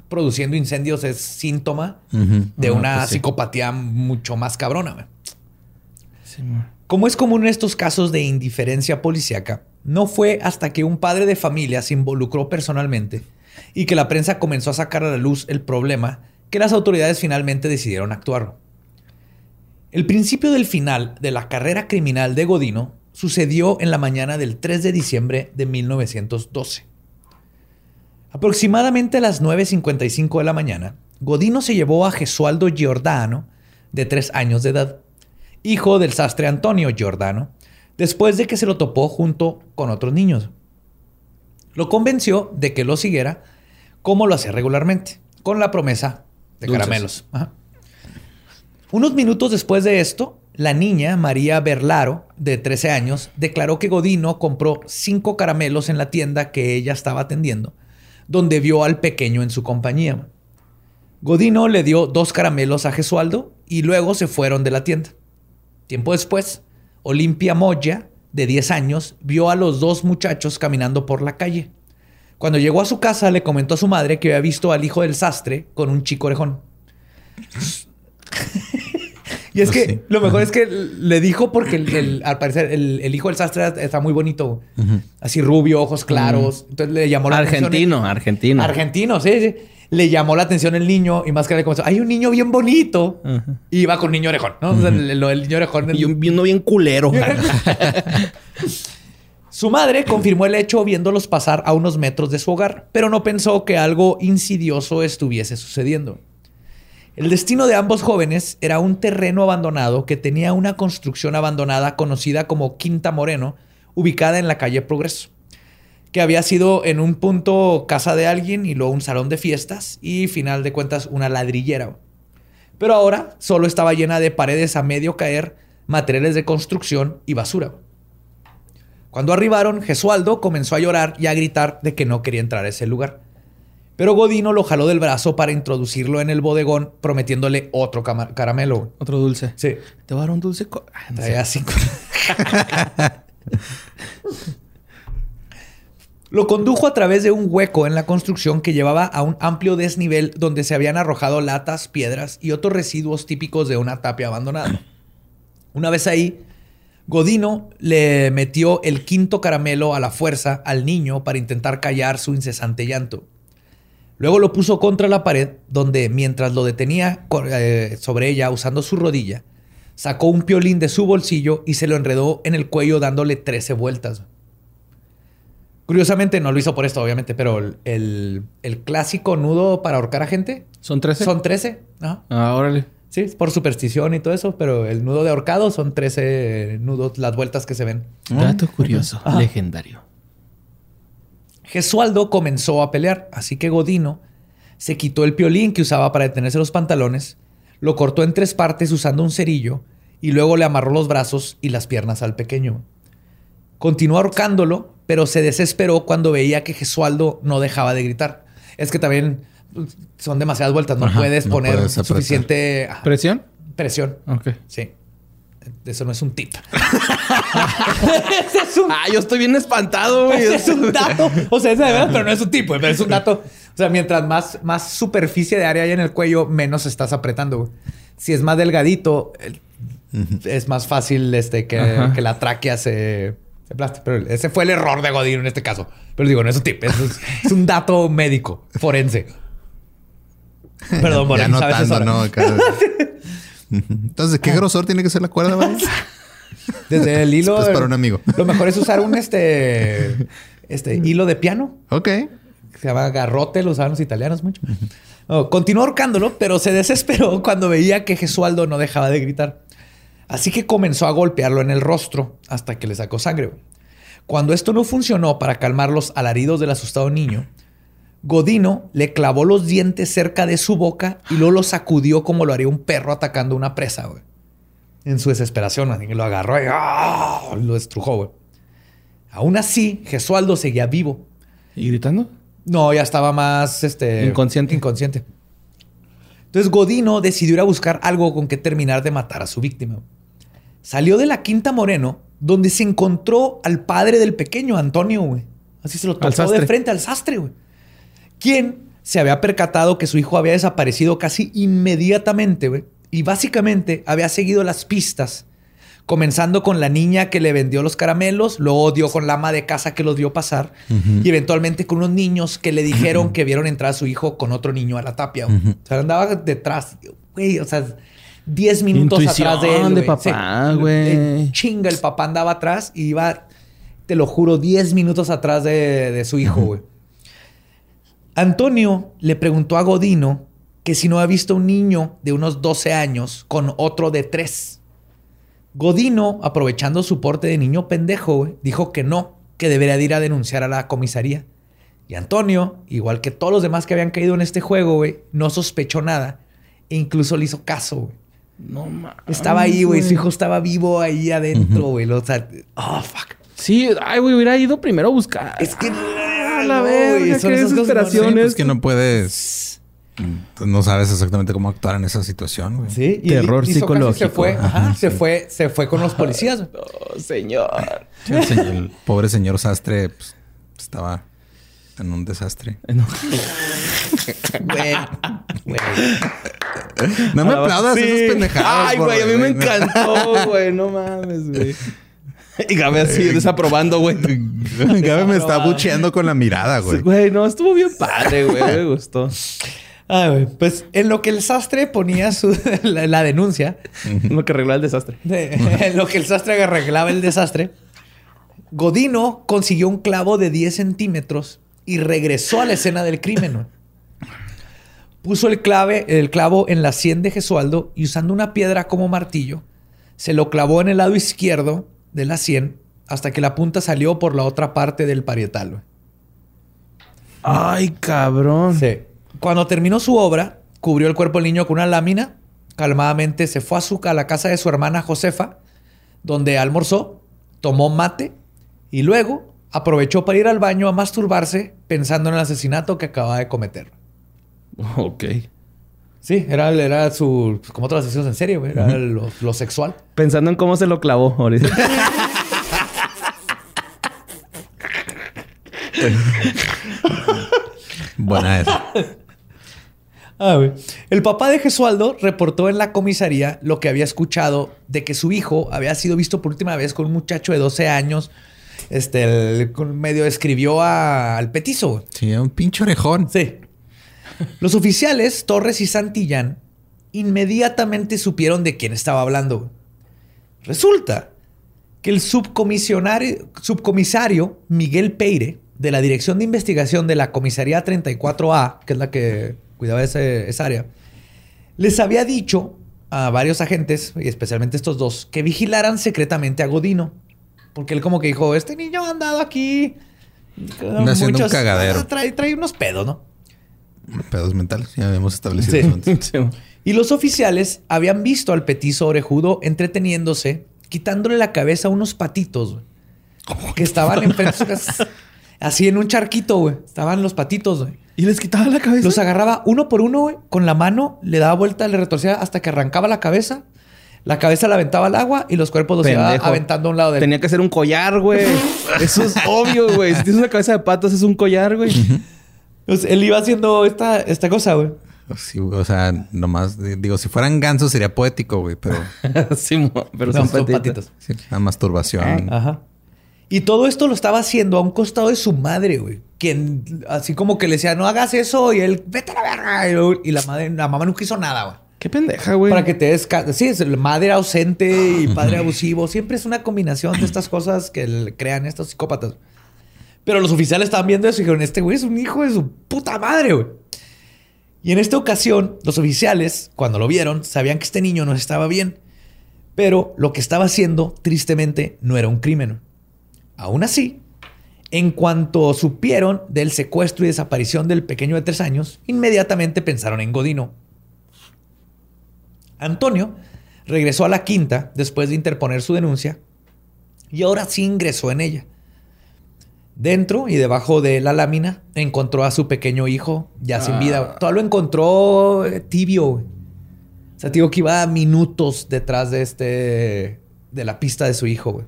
produciendo incendios es síntoma de una pues sí. psicopatía mucho más cabrona. güey. Simón. Como es común en estos casos de indiferencia policíaca, no fue hasta que un padre de familia se involucró personalmente y que la prensa comenzó a sacar a la luz el problema que las autoridades finalmente decidieron actuar. El principio del final de la carrera criminal de Godino sucedió en la mañana del 3 de diciembre de 1912. Aproximadamente a las 9.55 de la mañana, Godino se llevó a Gesualdo Giordano, de tres años de edad, hijo del sastre Antonio Giordano, después de que se lo topó junto con otros niños. Lo convenció de que lo siguiera como lo hacía regularmente, con la promesa de Dulces. caramelos. Ajá. Unos minutos después de esto, la niña María Berlaro, de 13 años, declaró que Godino compró cinco caramelos en la tienda que ella estaba atendiendo, donde vio al pequeño en su compañía. Godino le dio dos caramelos a Gesualdo y luego se fueron de la tienda. Tiempo después, Olimpia Moya, de 10 años, vio a los dos muchachos caminando por la calle. Cuando llegó a su casa, le comentó a su madre que había visto al hijo del sastre con un chico orejón. y es que sí. lo mejor es que le dijo porque el- el- al parecer el, el hijo del sastre está muy bonito. Así rubio, ojos claros. Entonces le llamó la atención. Argentino, argentino. Argentino, sí, sí. Le llamó la atención el niño y más que le comenzó, hay un niño bien bonito. Y iba con niño orejón, ¿no? O sea, el, el niño orejón. Y un, bien culero. Su madre confirmó el hecho viéndolos pasar a unos metros de su hogar, pero no pensó que algo insidioso estuviese sucediendo. El destino de ambos jóvenes era un terreno abandonado que tenía una construcción abandonada conocida como Quinta Moreno, ubicada en la calle Progreso, que había sido en un punto casa de alguien y luego un salón de fiestas y, final de cuentas, una ladrillera. Pero ahora solo estaba llena de paredes a medio caer, materiales de construcción y basura. Cuando arribaron, Gesualdo comenzó a llorar y a gritar de que no quería entrar a ese lugar. Pero Godino lo jaló del brazo para introducirlo en el bodegón, prometiéndole otro caramelo. Otro dulce. Sí. Te voy a dar un dulce. Ah. Traía cinco. Lo condujo a través de un hueco en la construcción que llevaba a un amplio desnivel donde se habían arrojado latas, piedras y otros residuos típicos de una tapia abandonada. Una vez ahí, Godino le metió el quinto caramelo a la fuerza al niño para intentar callar su incesante llanto. Luego lo puso contra la pared, donde mientras lo detenía eh, sobre ella usando su rodilla, sacó un piolín de su bolsillo y se lo enredó en el cuello dándole 13 vueltas. Curiosamente, no lo hizo por esto, obviamente, pero el, el- clásico nudo para ahorcar a gente ¿Son 13? son 13. Ajá. Ah, órale. Sí, es por superstición y todo eso, pero el nudo de ahorcado son 13 nudos, las vueltas que se ven. Dato curioso. Ajá. Legendario. Gesualdo comenzó a pelear, así que Godino se quitó el piolín que usaba para detenerse los pantalones, lo cortó en tres partes usando un cerillo y luego le amarró los brazos y las piernas al pequeño. Continuó ahorcándolo, pero se desesperó cuando veía que Gesualdo no dejaba de gritar. Es que también pues, son demasiadas vueltas, no Ajá, puedes no poner puedes suficiente ¿Presión? presión. Ok. Sí. Eso no es un tip. Ese es un Ah, yo estoy bien espantado, güey. ese es un dato. O sea, es de verdad, pero no es un tipo, pero es un dato. O sea, mientras más, más superficie de área hay en el cuello, menos estás apretando. güey. Si es más delgadito, el- es más fácil este, que, que la tráquea se, se aplaste. Pero ese fue el error de Godín en este caso. Pero digo, no es un tip, es, es un dato médico, forense. Perdón, por ya ahí, ¿sabes notando, eso? ¿no? Acá. Entonces, ¿qué grosor tiene que ser la cuerda, güey? Desde el hilo. Pues para un amigo. Lo mejor es usar un este, este hilo de piano. Ok. Se llama garrote, lo usaban los italianos mucho. Oh, continuó ahorcándolo, pero se desesperó cuando veía que Gesualdo no dejaba de gritar. Así que comenzó a golpearlo en el rostro hasta que le sacó sangre. Cuando esto no funcionó para calmar los alaridos del asustado niño, Godino le clavó los dientes cerca de su boca y luego lo sacudió como lo haría un perro atacando una presa, güey. En su desesperación, así que lo agarró y ¡ah! lo estrujó, güey. Aún así, Gesualdo seguía vivo. ¿Y gritando? No, ya estaba más este, Inconsciente. inconsciente. Entonces Godino decidió ir a buscar algo con que terminar de matar a su víctima. Salió de la Quinta Moreno, donde se encontró al padre del pequeño, Antonio, güey. Así se lo topó de frente al sastre, güey. Quien se había percatado que su hijo había desaparecido casi inmediatamente, güey. Y básicamente había seguido las pistas Comenzando con la niña que le vendió los caramelos, luego dio con la ama de casa que los vio pasar y eventualmente con unos niños que le dijeron que vieron entrar a su hijo con otro niño a la tapia. güey. O sea, andaba detrás. Güey, o sea, 10 minutos Intuición atrás de él. de papá, güey. Eh, Chinga, el papá andaba atrás y iba, te lo juro, 10 minutos atrás de, de su hijo, güey. Antonio le preguntó a Godino que si no ha visto un niño de unos 12 años con otro de 3. Godino, aprovechando su porte de niño pendejo, güey, dijo que no, que debería de ir a denunciar a la comisaría. Y Antonio, igual que todos los demás que habían caído en este juego, güey, no sospechó nada e incluso le hizo caso, güey. No mames. Estaba ahí, güey, su hijo estaba vivo ahí adentro, güey. O sea, oh, fuck. Sí, ay, güey, hubiera ido primero a buscar. Es que Ah, la no, verga, güey, son qué esas cosas, Sí, pues que no puedes. No sabes exactamente cómo actuar en esa situación, güey. Sí, y Terror y psicológico. Se fue, ajá, Ajá, se sí. fue, se fue con los policías. Oh, señor. Sí, el, señor- el pobre señor sastre pues, estaba en un desastre. No. Güey, güey. No me Ah, aplaudas sí. esas pendejadas. Ay, güey, a mí me encantó, güey. No mames, güey. Y Gabe así desaprobando, güey. Gabe me está bucheando con la mirada, güey. Güey, no, estuvo bien padre, güey. Me gustó. Ay, güey. Pues en lo que el sastre ponía su, la, la denuncia, Lo que arregló el desastre. de- en lo que el sastre arreglaba el desastre, Godino consiguió un clavo de 10 centímetros y regresó a la escena del crimen. Puso el, clave, el clavo en la sien de Gesualdo y usando una piedra como martillo, se lo clavó en el lado izquierdo de la sien hasta que la punta salió por la otra parte del parietal. Ay, cabrón. Sí. Cuando terminó su obra, cubrió el cuerpo del niño con una lámina, calmadamente se fue a, su, a la casa de su hermana Josefa, donde almorzó, tomó mate y luego aprovechó para ir al baño a masturbarse pensando en el asesinato que acababa de cometer. Ok. Sí, era, era su... como otros asesinos en güey, era lo, lo sexual. Pensando en cómo se lo clavó ahorita. Buena esa. Ah. El papá de Gesualdo reportó en la comisaría lo que había escuchado de que su hijo había sido visto por última vez con un muchacho de 12 años. Este, el- medio escribió a- al petizo. güey. Sí, un pinche orejón. Sí. Los oficiales Torres y Santillán inmediatamente supieron de quién estaba hablando. güey. Resulta que el subcomisionario, subcomisario Miguel Peire, de la Dirección de Investigación de la Comisaría 34A, que es la que cuidaba ese- esa área, les había dicho a varios agentes, y especialmente estos dos, que vigilaran secretamente a Godino. Porque él como que dijo, este niño ha andado aquí... Haciendo un cagadero. ah, Trae, trae unos pedos, ¿no? Pedos mentales. Ya habíamos establecido Sí. antes. Sí. Y los oficiales habían visto al petizo orejudo entreteniéndose, quitándole la cabeza a unos patitos, güey, que estaban enfrente de su casa. Así en un charquito, güey. Estaban los patitos, güey. Y les quitaba la cabeza. Los agarraba uno por uno, güey, con la mano, le daba vuelta, le retorcía hasta que arrancaba la cabeza. La cabeza la aventaba al agua y los cuerpos los iba Pendejo. aventando a un lado del Tenía que ser un collar, güey. Eso es obvio, güey. Si tienes una cabeza de patos, es un collar, güey. Entonces, él iba haciendo esta, esta cosa, güey. Sí, o sea, nomás di- digo, si fueran gansos sería poético, güey, pero sí, pero No, son, son patitos. sí, la masturbación. Ajá. Y todo esto lo estaba haciendo a un costado de su madre, güey. Quien así como que le decía, no hagas eso. Y él, vete a la verga. Y la madre, la mamá nunca hizo nada, güey. Qué pendeja, güey. Para que te des Sí, es madre ausente y padre abusivo. Siempre es una combinación de estas cosas que crean estos psicópatas. Pero los oficiales estaban viendo eso y dijeron, este güey es un hijo de su puta madre, güey. Y en esta ocasión, los oficiales, cuando lo vieron, sabían que este niño no estaba bien. Pero lo que estaba haciendo, tristemente, no era un crimen. Aún así, en cuanto supieron del secuestro y desaparición del pequeño de tres años, inmediatamente pensaron en Godino. Antonio regresó a la quinta después de interponer su denuncia y ahora sí ingresó en ella. Dentro y debajo de la lámina encontró a su pequeño hijo ya sin vida. Todo lo encontró eh, tibio. O sea, te digo que iba minutos detrás de este de la pista de su hijo, güey.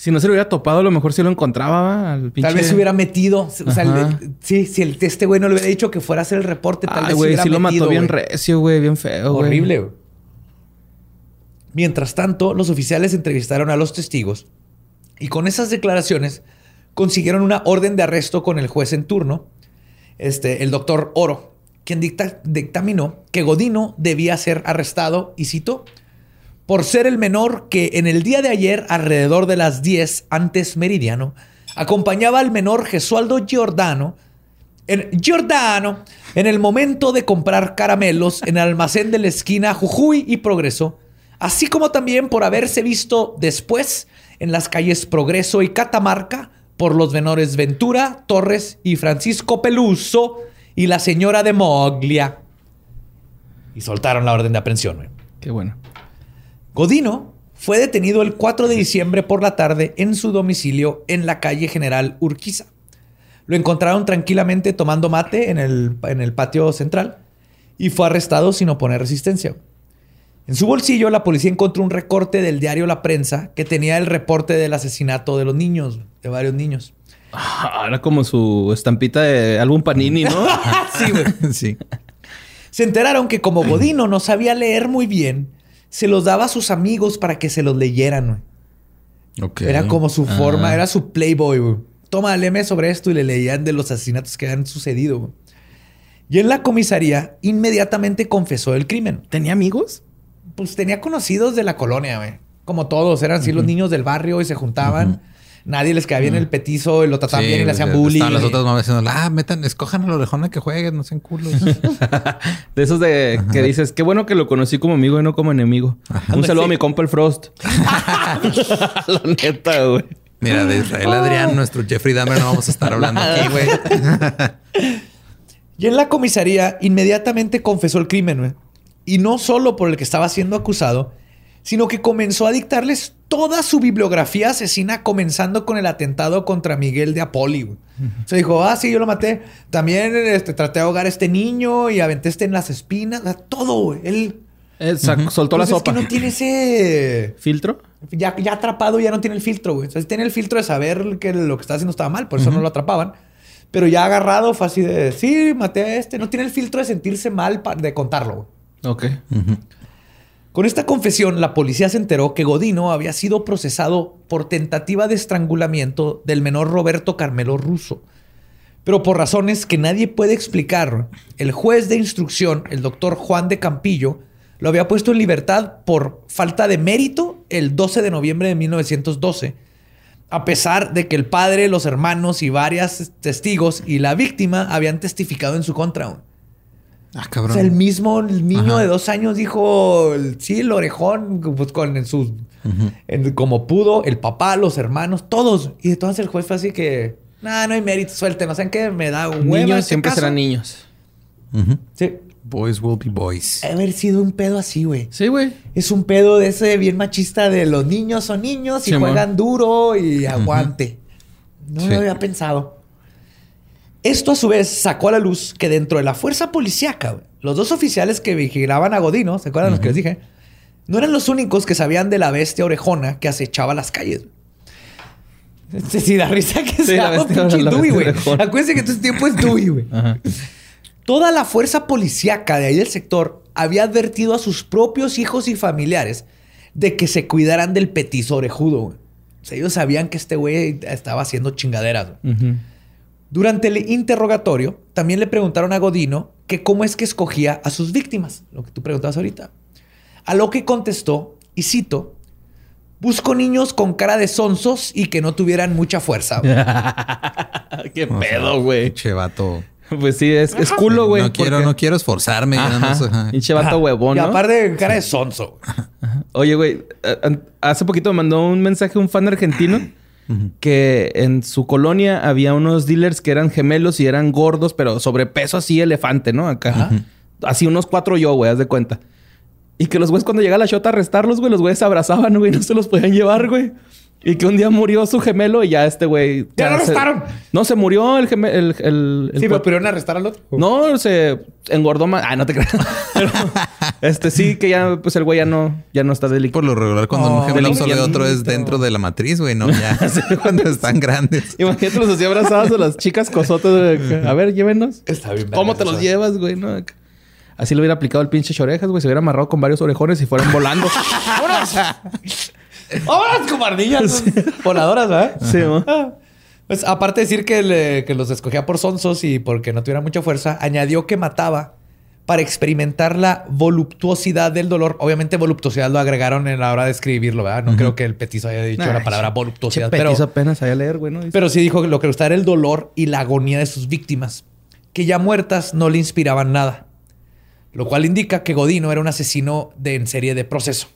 Si no se lo hubiera topado, a lo mejor sí lo encontraba. Al pinche... Tal vez se hubiera metido. O sea, Ajá. el- sí, si el, este güey no le hubiera dicho que fuera a hacer el reporte, tal Ay, vez se güey, hubiera sí lo metido, mató bien güey. recio, güey. Bien feo, güey. Horrible. güey. Mientras tanto, los oficiales entrevistaron a los testigos y con esas declaraciones consiguieron una orden de arresto con el juez en turno, este, el doctor Oro, quien dicta- dictaminó que Godino debía ser arrestado, y cito, por ser el menor que en el día de ayer, alrededor de las 10 antes meridiano, acompañaba al menor Gesualdo Giordano, en, Giordano, en el momento de comprar caramelos en el almacén de la esquina Jujuy y Progreso, así como también por haberse visto después en las calles Progreso y Catamarca por los menores Ventura, Torres y Francisco Peluso y la señora de Moglia. Y soltaron la orden de aprehensión. Qué bueno. Godino fue detenido el 4 de diciembre por la tarde en su domicilio en la calle General Urquiza. Lo encontraron tranquilamente tomando mate en el, en el patio central y fue arrestado sin oponer resistencia. En su bolsillo, la policía encontró un recorte del diario La Prensa que tenía el reporte del asesinato de los niños, de varios niños. Ah, Era como su estampita de álbum Panini, ¿no? sí, güey. sí. Se enteraron que como Godino no sabía leer muy bien, se los daba a sus amigos para que se los leyeran. güey. Era como su forma, Ah. era su playboy, güey. Toma, léeme sobre esto y le leían de los asesinatos que han sucedido. güey. Y en la comisaría inmediatamente confesó el crimen. ¿Tenía amigos? Pues tenía conocidos de la colonia, güey. Como todos, eran así los niños del barrio y se juntaban. Nadie les caía bien el petizo y lo trataban bien y le hacían bullying. Estaban las otras mamás diciendo, ah, metan, escojan a la orejona que jueguen, no sean culos. De esos de que dices, qué bueno que lo conocí como amigo y no como enemigo. Un saludo a mi compa el Frost. La neta, güey. Mira, de Israel Adrián, nuestro Jeffrey Dahmer, no vamos a estar hablando aquí, güey. Y en la comisaría inmediatamente confesó el crimen, güey. Y no solo por el que estaba siendo acusado, sino que comenzó a dictarles toda su bibliografía asesina, comenzando con el atentado contra Miguel de Apoli. güey. Se dijo, ah, sí, yo lo maté. También este, traté de ahogar a este niño y aventé este en las espinas. O sea, Todo, güey. Él Eh, sac- Soltó la pues es sopa. que no tiene ese... ¿Filtro? Ya, ya atrapado, ya no tiene el filtro, güey. Entonces tiene el filtro de saber que lo que está haciendo estaba mal, por eso no lo atrapaban. Pero ya agarrado fue así de, sí, maté a este. No tiene el filtro de sentirse mal de contarlo, güey. Ok. Con esta confesión, la policía se enteró que Godino había sido procesado por tentativa de estrangulamiento del menor Roberto Carmelo Russo. Pero por razones que nadie puede explicar, el juez de instrucción, el doctor Juan de Campillo, lo había puesto en libertad por falta de mérito el 12 de noviembre de 1912, a pesar de que el padre, los hermanos y varios testigos y la víctima habían testificado en su contra. Ah, O sea, el mismo el niño Ajá. de dos años dijo, sí, el orejón, pues con en sus, en- como pudo, el papá, los hermanos, todos. Y entonces el juez fue así que, nah, no hay mérito, suelte, no saben qué, me da hueva Niños este siempre caso". serán niños. Sí. Boys will be boys. Haber sido un pedo así, güey. Sí, güey. Es un pedo de ese bien machista de los niños son niños y juegan duro y aguante. No Sí. lo había pensado. Esto a su vez sacó a la luz que dentro de la fuerza policíaca, los dos oficiales que vigilaban a Godino, ¿se acuerdan los que les dije? No eran los únicos que sabían de la bestia orejona que acechaba las calles. Sí, sí, da risa que Sí, un bestia- pinche Dewey, güey. Acuérdense que todo este tiempo es Dewey, güey. Toda la fuerza policíaca de ahí del sector había advertido a sus propios hijos y familiares de que se cuidaran del petizo orejudo. güey. O sea, ellos sabían que este güey estaba haciendo chingaderas. güey. Durante el interrogatorio, también le preguntaron a Godino que cómo es que escogía a sus víctimas, lo que tú preguntabas ahorita. A lo que contestó, y cito, busco niños con cara de sonsos y que no tuvieran mucha fuerza. güey". Qué O pedo, güey. Pinche vato. Pues sí, es, es culo, güey. No quiero, porque- no quiero esforzarme. Pinche vato huevón, Y ¿no? aparte, cara de sonso. Oye, güey, hace poquito me mandó un mensaje un fan argentino que en su colonia había unos dealers que eran gemelos y eran gordos, pero sobrepeso así elefante, ¿no? Acá. Así unos cuatro yo, güey, haz de cuenta. Y que los güeyes cuando llega la shota a arrestarlos, güey, los güeyes se abrazaban, güey, no se los podían llevar, güey. Y que un día murió su gemelo y ya este güey... ¡Ya lo se- arrestaron! No, se murió el gemelo... El, el- el Sí, pero pudieron arrestar al otro. no, se engordó más. Ah, no te creas. Pero, este sí que ya, pues el güey ya no, ya no está delicado. Por lo regular, cuando Oh, un gemelo sale delicadito. otro es dentro de la matriz, güey, no ya. cuando están grandes. Imagínate los así abrazados a las chicas cosotas. A ver, llévenos. Está bien. ¿Cómo te los eso. llevas, güey? No. Así le hubiera aplicado el pinche orejas, güey. Se hubiera amarrado con varios orejones y fueran volando. ¡Vámonos como ardillas! Voladoras, ¿verdad? sí, ¿no? Pues aparte de decir que, le- que los escogía por sonsos y porque no tuviera mucha fuerza, añadió que mataba para experimentar la voluptuosidad del dolor. Obviamente voluptuosidad lo agregaron en la hora de escribirlo, ¿verdad? No creo que el petizo haya dicho la palabra voluptuosidad. Pero apenas sabía leer, güey. Pero sí dijo que lo que le gustaba era el dolor y la agonía de sus víctimas, que ya muertas no le inspiraban nada. Lo cual indica que Godino era un asesino de, en serie de proceso.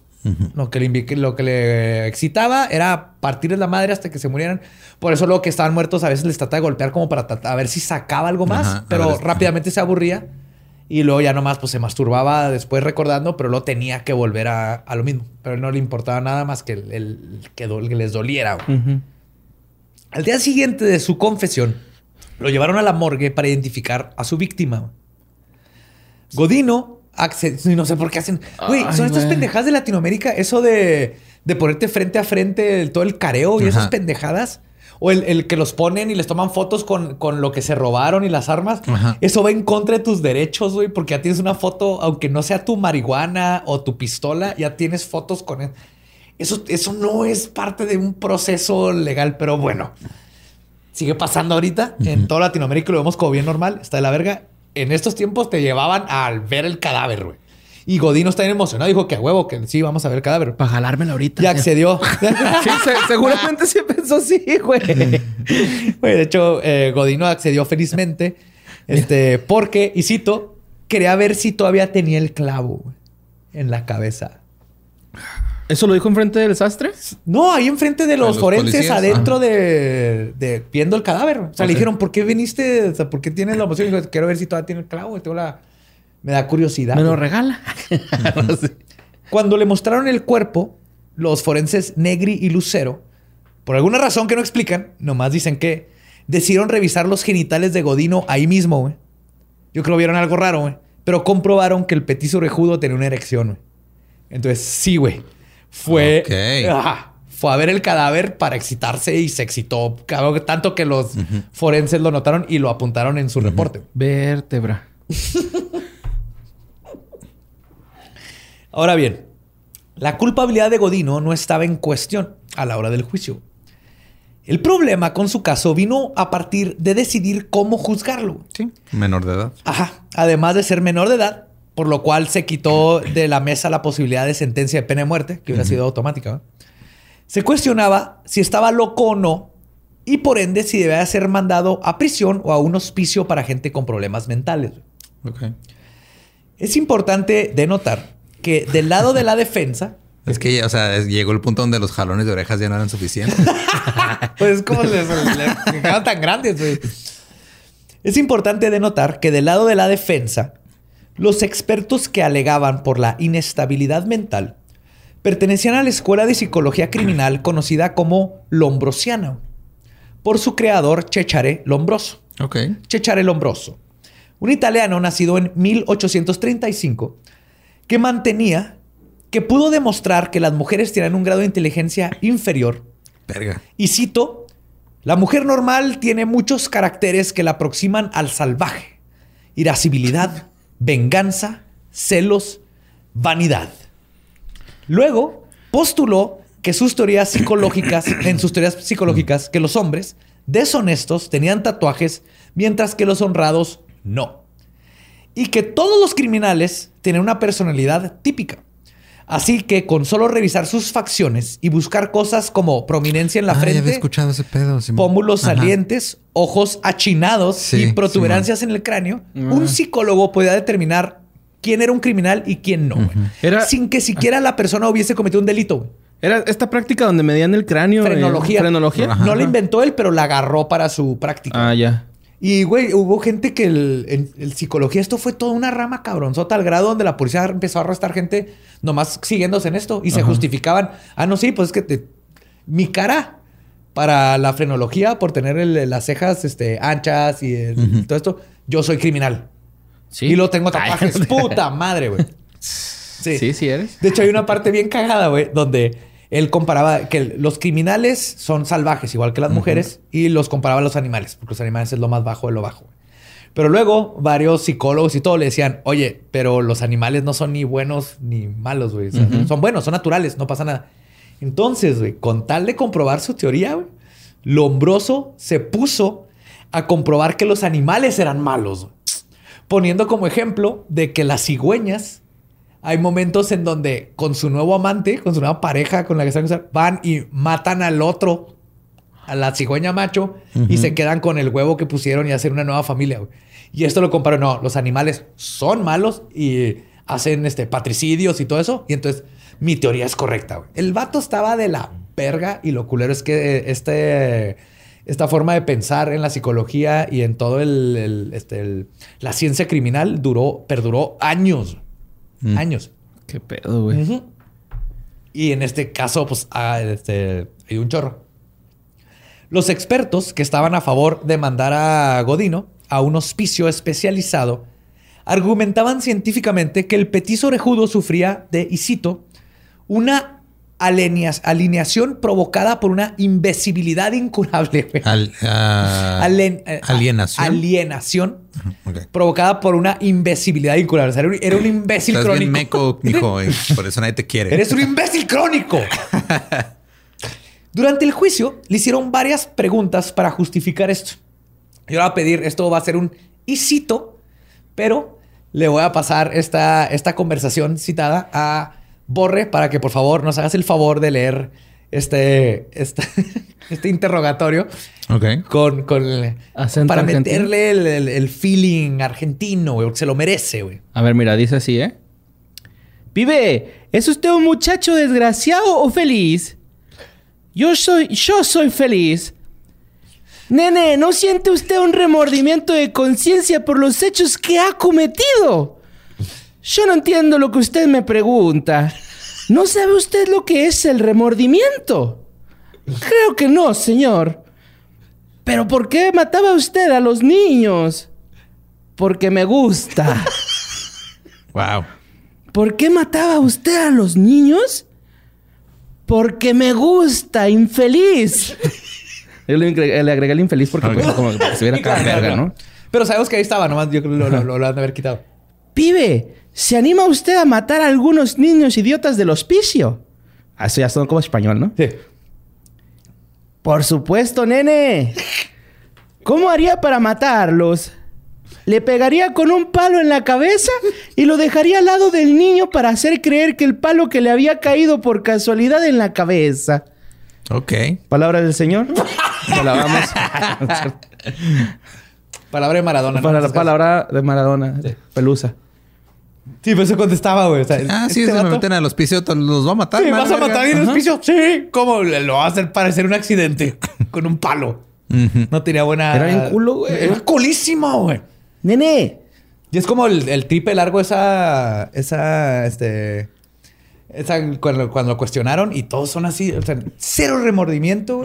Lo, que le, lo que le excitaba era partirles la madre hasta que se murieran. Por eso luego que estaban muertos a veces les trataba de golpear como para a ver si sacaba algo más, pero rápidamente se aburría y luego ya nomás pues se masturbaba después recordando, pero luego tenía que volver a, lo mismo. Pero no le importaba nada más que el, que, les doliera. Al día siguiente de su confesión, lo llevaron a la morgue para identificar a su víctima. Godino y no sé por qué hacen. Güey, son estas pendejadas de Latinoamérica, eso de, de ponerte frente a frente todo el careo y esas pendejadas. O el, que los ponen y les toman fotos con, con lo que se robaron y las armas. Eso va en contra de tus derechos, güey, porque ya tienes una foto, aunque no sea tu marihuana o tu pistola, ya tienes fotos con Eso, eso no es parte de un proceso legal, pero bueno. Sigue pasando ahorita. En toda Latinoamérica lo vemos como bien normal. Está de la verga en estos tiempos te llevaban al ver el cadáver, güey. Y Godino está bien emocionado. Dijo que a huevo, que sí, vamos a ver el cadáver. Para jalármelo ahorita. Y accedió. sí, seguramente sí pensó sí, güey. de hecho, eh, Godino accedió felizmente. Este, porque, y cito, quería ver si todavía tenía el clavo en la cabeza. ¿Eso lo dijo enfrente del sastre? No, ahí enfrente de los, forenses adentro de, viendo el cadáver. O sea, le dijeron, ¿por qué viniste? O sea, ¿por qué tienes la emoción? dijo, quiero ver si todavía tiene el clavo. Tengo la... Me da curiosidad. Me lo regala. Cuando le mostraron el cuerpo, los forenses Negri y Lucero, por alguna razón que no explican, nomás dicen que decidieron revisar los genitales de Godino ahí mismo, güey. Yo creo que vieron algo raro, güey. Pero comprobaron que el petiso orejudo tenía una erección, güey. Entonces, sí, güey fue, fue a ver el cadáver para excitarse y se excitó. Tanto que los forenses lo notaron y lo apuntaron en su reporte. Vértebra. Ahora bien, la culpabilidad de Godino no estaba en cuestión a la hora del juicio. El problema con su caso vino a partir de decidir cómo juzgarlo. Sí, menor de edad. Ajá. Además de ser menor de edad, por lo cual se quitó de la mesa la posibilidad de sentencia de pena de muerte, que hubiera sido automática. Se cuestionaba si estaba loco o no y por ende si debía ser mandado a prisión o a un hospicio para gente con problemas mentales. Es importante denotar que del lado de la defensa... Es que, o sea, llegó el punto donde los jalones de orejas ya no eran suficientes. pues como les, les, tan grandes, Es importante denotar que del lado de la defensa los expertos que alegaban por la inestabilidad mental pertenecían a la escuela de psicología criminal conocida como Lombrosiana, por su creador Cecare Lombroso. Okay. Cecare Lombroso, un italiano nacido en 1835 que mantenía que pudo demostrar que las mujeres tienen un grado de inteligencia inferior. Y cito, la mujer normal tiene muchos caracteres que la aproximan al salvaje, irascibilidad, venganza, celos, vanidad. Luego postuló que sus teorías psicológicas, en sus teorías psicológicas, que los hombres deshonestos tenían tatuajes, mientras que los honrados no. Y que todos los criminales tienen una personalidad típica. Así que con solo revisar sus facciones y buscar cosas como prominencia en la frente, pómulos salientes, ojos achinados y protuberancias en el cráneo, un psicólogo podía determinar quién era un criminal y quién no, sin que siquiera la persona hubiese cometido un delito. Era esta práctica donde medían el cráneo. Frenología. frenología. No la inventó él, pero la agarró para su práctica. Ah, ya. Y, güey, hubo gente que el, el, psicología, esto fue toda una rama cabronzota al grado donde la policía empezó a arrestar gente nomás siguiéndose en esto y se justificaban. Ah, no, sí, pues es que mi cara para la frenología por tener las cejas este, anchas y todo esto, yo soy criminal. Sí. Y lo tengo tatuajes. Puta madre, güey. Sí. sí, sí eres. De hecho, hay una parte bien cagada, güey, donde él comparaba que los criminales son salvajes, igual que las mujeres, y los comparaba a los animales, porque los animales es lo más bajo de lo bajo. Pero luego varios psicólogos y todo le decían, oye, pero los animales no son ni buenos ni malos, güey. Son buenos, son naturales, no pasa nada. Entonces, güey, con tal de comprobar su teoría, güey, Lombroso se puso a comprobar que los animales eran malos. poniendo como ejemplo de que las cigüeñas hay momentos en donde con su nuevo amante, con su nueva pareja con la que están van y matan al otro, a la cigüeña macho, y se quedan con el huevo que pusieron y hacen una nueva familia. Y esto lo comparo, no, los animales son malos y hacen este patricidios y todo eso. Y entonces mi teoría es correcta. El vato estaba de la verga y lo culero es que este esta forma de pensar en la psicología y en todo el, este, la ciencia criminal duró, perduró años. Mm. Años. Qué pedo, güey. Y en este caso, pues, ah, este, hay un chorro. Los expertos que estaban a favor de mandar a Godino a un hospicio especializado argumentaban científicamente que el petiso orejudo sufría de, y cito, una alineación provocada por una invisibilidad incurable. Ah, eh, alienación. Alienación provocada por una invisibilidad incurable. era, un, imbécil crónico. por eso nadie te quiere. Eres un imbécil crónico. Durante el juicio le hicieron varias preguntas para justificar esto. Yo le voy a pedir, esto va a ser un y cito, pero le voy a pasar esta, esta conversación citada a Borre para que por favor nos hagas el favor de leer este, este, este interrogatorio. Ok. Con, con para meterle el, feeling argentino, güey, se lo merece, güey. A ver, mira, dice así, ¿eh? Pibe, ¿es usted un muchacho desgraciado o feliz? Yo soy, yo soy feliz. Nene, ¿no siente usted un remordimiento de conciencia por los hechos que ha cometido? Yo no entiendo lo que usted me pregunta. ¿No sabe usted lo que es el remordimiento? Creo que no, señor. ¿Pero por qué mataba usted a los niños? Porque me gusta. Wow. ¿Por qué mataba usted a los niños? Porque me gusta, infeliz. Yo le, agregué el infeliz porque pues, como que se viera acá verga, ¿no? Pero sabemos que ahí estaba, nomás yo creo que lo, lo, han de haber quitado. Pibe, ¿se anima usted a matar a algunos niños idiotas del hospicio? Ah, eso ya son como español, ¿no? Sí. Por supuesto, nene. ¿Cómo haría para matarlos? Le pegaría con un palo en la cabeza y lo dejaría al lado del niño para hacer creer que el palo que le había caído por casualidad en la cabeza. Ok. Palabra del Señor. vamos. palabra de Maradona. la palabra de Maradona. Pelusa. Sí, pero eso contestaba, güey. ah, sí, este se me meten al hospicio, los va a matar. Sí, vas a matar en el hospicio. Sí, ¿cómo? Lo va a hacer parecer un accidente con un palo. No tenía buena. Era bien culo, güey. Era culísimo, güey. Nene. Y es como el, el tripe largo, esa. Esa. Este cuando, lo cuestionaron y todos son así, o sea, cero remordimiento,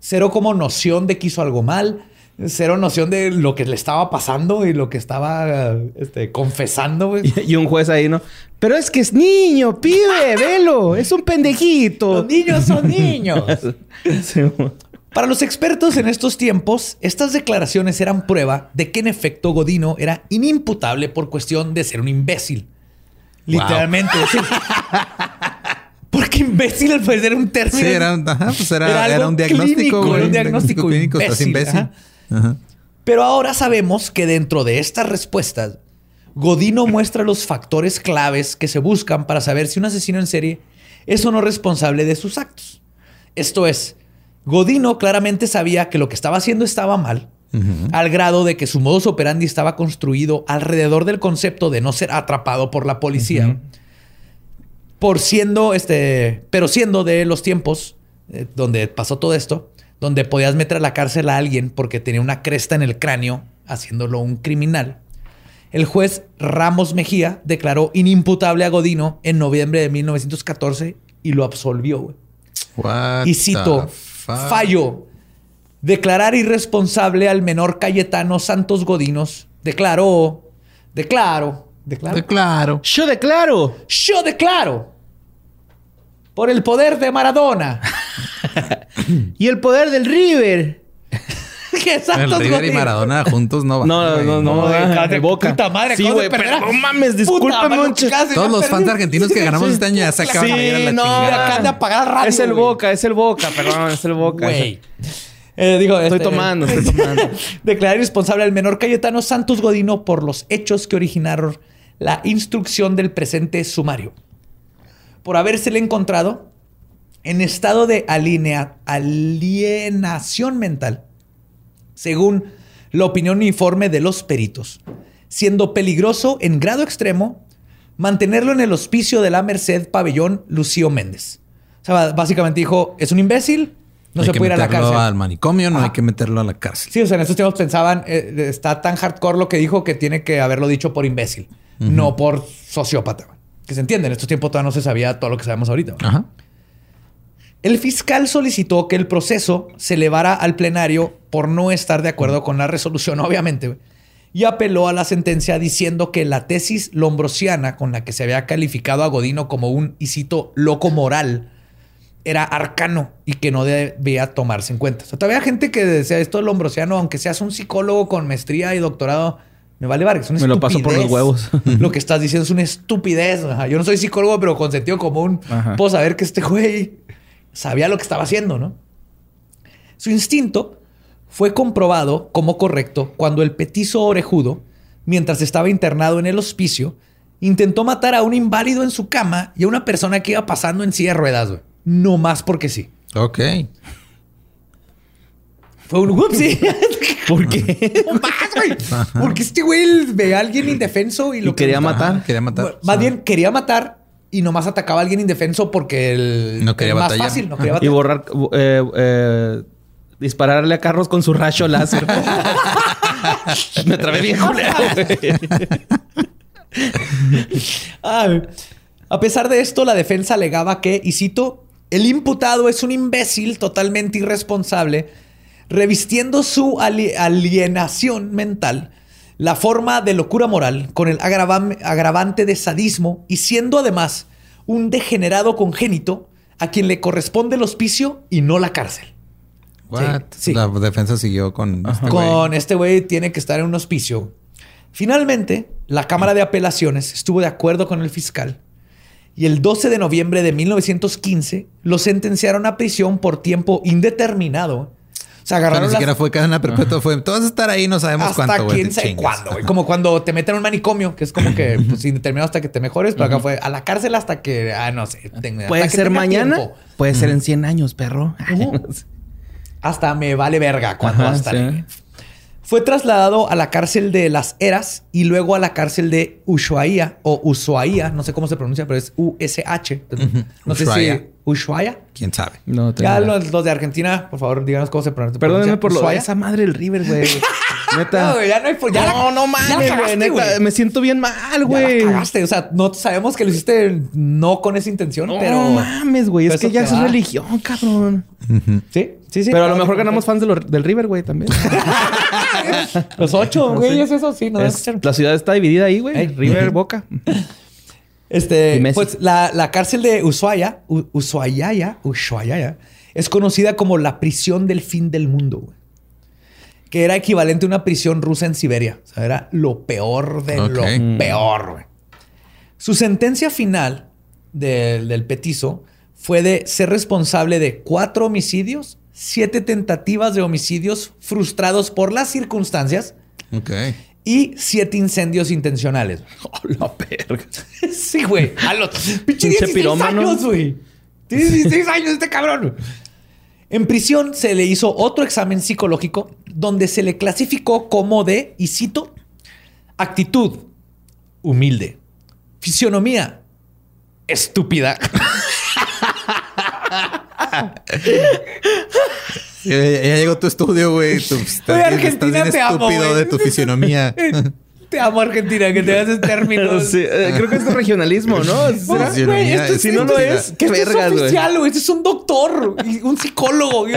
Cero como noción de que hizo algo mal. Cero noción de lo que le estaba pasando y lo que estaba este, confesando, güey. Y, un juez ahí, ¿no? Pero es que es niño, pibe, velo. Es un pendejito. Los niños son niños. Para los expertos en estos tiempos, estas declaraciones eran prueba de que en efecto Godino era inimputable por cuestión de ser un imbécil. Literalmente. Porque imbécil al parecer un término. Sí, era, pues era, un diagnóstico. era un diagnóstico clínico. Imbécil. Pero ahora sabemos que dentro de estas respuestas, Godino muestra los factores claves que se buscan para saber si un asesino en serie es o no responsable de sus actos. Esto es, Godino claramente sabía que lo que estaba haciendo estaba mal al grado de que su modus operandi estaba construido alrededor del concepto de no ser atrapado por la policía. Por siendo, este, pero siendo de los tiempos eh, donde pasó todo esto, donde podías meter a la cárcel a alguien porque tenía una cresta en el cráneo, haciéndolo un criminal. El juez Ramos Mejía declaró inimputable a Godino en noviembre de 1914 y lo absolvió. Y cito, fallo declarar irresponsable al menor Cayetano Santos Godinos, declaró, declaro, declaro, declaro. Yo declaro. Yo declaro. Por el poder de Maradona. y el poder del River. ¿Qué Santos el River y Maradona juntos no va. No, no, no, no, de boca. Puta madre, sí, güey, pero no mames, discúlpame mucho. Todos los fans argentinos que ganamos este año ya se acaban de ir a la no, chingada. Acá de apagar radio, Es el Boca, es el Boca, perdón, es el Boca. Güey. Eh, digo, Estoy este, tomando, estoy tomando. Declarar irresponsable al menor Cayetano Santos Godino por los hechos que originaron la instrucción del presente sumario. Por habérsele encontrado en estado de alinea- alienación mental, según la opinión uniforme de los peritos, siendo peligroso en grado extremo mantenerlo en el hospicio de la Merced Pabellón Lucio Méndez. O sea, básicamente dijo, es un imbécil, no hay se puede ir a la cárcel. al manicomio, no hay que meterlo a la cárcel. Sí, o sea, en estos tiempos pensaban, eh, está tan hardcore lo que dijo que tiene que haberlo dicho por imbécil, no por sociópata. Que se entiende, en estos tiempos todavía no se sabía todo lo que sabemos ahorita. Ajá. El fiscal solicitó que el proceso se elevara al plenario por no estar de acuerdo con la resolución, obviamente, y apeló a la sentencia diciendo que la tesis lombrosiana con la que se había calificado a Godino como un, y cito, loco moral, era arcano y que no debía tomarse en cuenta. O sea, todavía hay gente que decía esto es lombrosiano, aunque seas un psicólogo con maestría y doctorado, me vale verga, es una Me lo paso por los huevos. Lo que estás diciendo es una estupidez. Ajá, Yo no soy psicólogo, pero con sentido común Ajá. puedo saber que este güey sabía lo que estaba haciendo, ¿no? Su instinto fue comprobado como correcto cuando el petizo orejudo, mientras estaba internado en el hospicio, intentó matar a un inválido en su cama y a una persona que iba pasando en silla de ruedas, güey. No más porque sí. Ok. Fue un whoopsie. ¿Por qué? no más, güey. Porque este güey ve a alguien indefenso y lo Y quería que- matar. Quería matar. Más bien quería matar y nomás atacaba a alguien indefenso porque el No quería el más batallar. fácil, no quería Y borrar... eh, eh, dispararle a carros con su rayo láser. Me trabé bien. A pesar de esto, la defensa alegaba que, y cito, el imputado es un imbécil totalmente irresponsable, revistiendo su ali- alienación mental, la forma de locura moral, con el agravam- agravante de sadismo y siendo además un degenerado congénito a quien le corresponde el hospicio y no la cárcel. What? sí. La defensa siguió con este con este güey tiene que estar en un hospicio. Finalmente, la Cámara de Apelaciones estuvo de acuerdo con el fiscal y el 12 de noviembre de 1915 lo sentenciaron a prisión por tiempo indeterminado. Sea, sea, agarraron ni las- siquiera fue cadena perpetua. Fue, tú vas a estar ahí, no sabemos hasta cuánto, güey. quién sabe chingas". cuándo, güey. Como cuando te meten en un manicomio, que es como que pues, indeterminado hasta que te mejores, pero acá fue a la cárcel hasta que, ah, no sé. tenga- Puede hasta ser mañana, tiempo. puede ser en 100 años, perro. Hasta me vale verga cuando Ajá, va a estar sí. ahí. Fue trasladado a la cárcel de Las Heras y luego a la cárcel de Ushuaia o Ushuaia, no sé cómo se pronuncia, pero es USH. No sé si Ushuaia. ¿Quién sabe? No, tengo Ya los, los de Argentina, por favor, díganos cómo se pronuncia. Perdónenme por lo de esa madre del River, güey. Neta. No, güey, ya no hay... Ya no, no mames, güey. Neta, me siento bien mal, Ya la güey. cagaste. O sea, no sabemos que lo hiciste no con esa intención, No pero... mames, güey. Es que ya es va. religión, cabrón. Sí, sí, sí. Pero a lo mejor ganamos fans de lo- del River, güey, también. Los ocho, güey, es eso, sí. No Es- la ciudad está dividida ahí, güey. Ey. River, Boca. Este, pues la, la cárcel de Ushuaia, U- Ushuaia, Ushuaia, es conocida como la prisión del fin del mundo, güey. Que era equivalente a una prisión rusa en Siberia. O sea, era lo peor de Ok. lo Mm. peor, güey. Su sentencia final del, del petizo fue de ser responsable de cuatro homicidios, siete tentativas de homicidios frustrados por las circunstancias Ok. Y siete incendios intencionales. Oh, la verga. Sí, güey. A los pinche Pinche 16 pirómano. años, güey. Tiene 16 años este cabrón. En prisión se le hizo otro examen psicológico donde se le clasificó como de, y cito, actitud humilde, fisionomía estúpida, Ya, ya llegó tu estudio, güey. Tú estás, Oye, bien- Argentina, estás bien te amo, estúpido güey. de tu fisionomía. Te amo, Argentina, que te haces términos. Sí, eh, creo que es regionalismo, ¿no? Sí, güey, ironía, esto es- Si no lo es, qué Esto vergas, es güey. oficial, güey. Este es un doctor, y un psicólogo. y-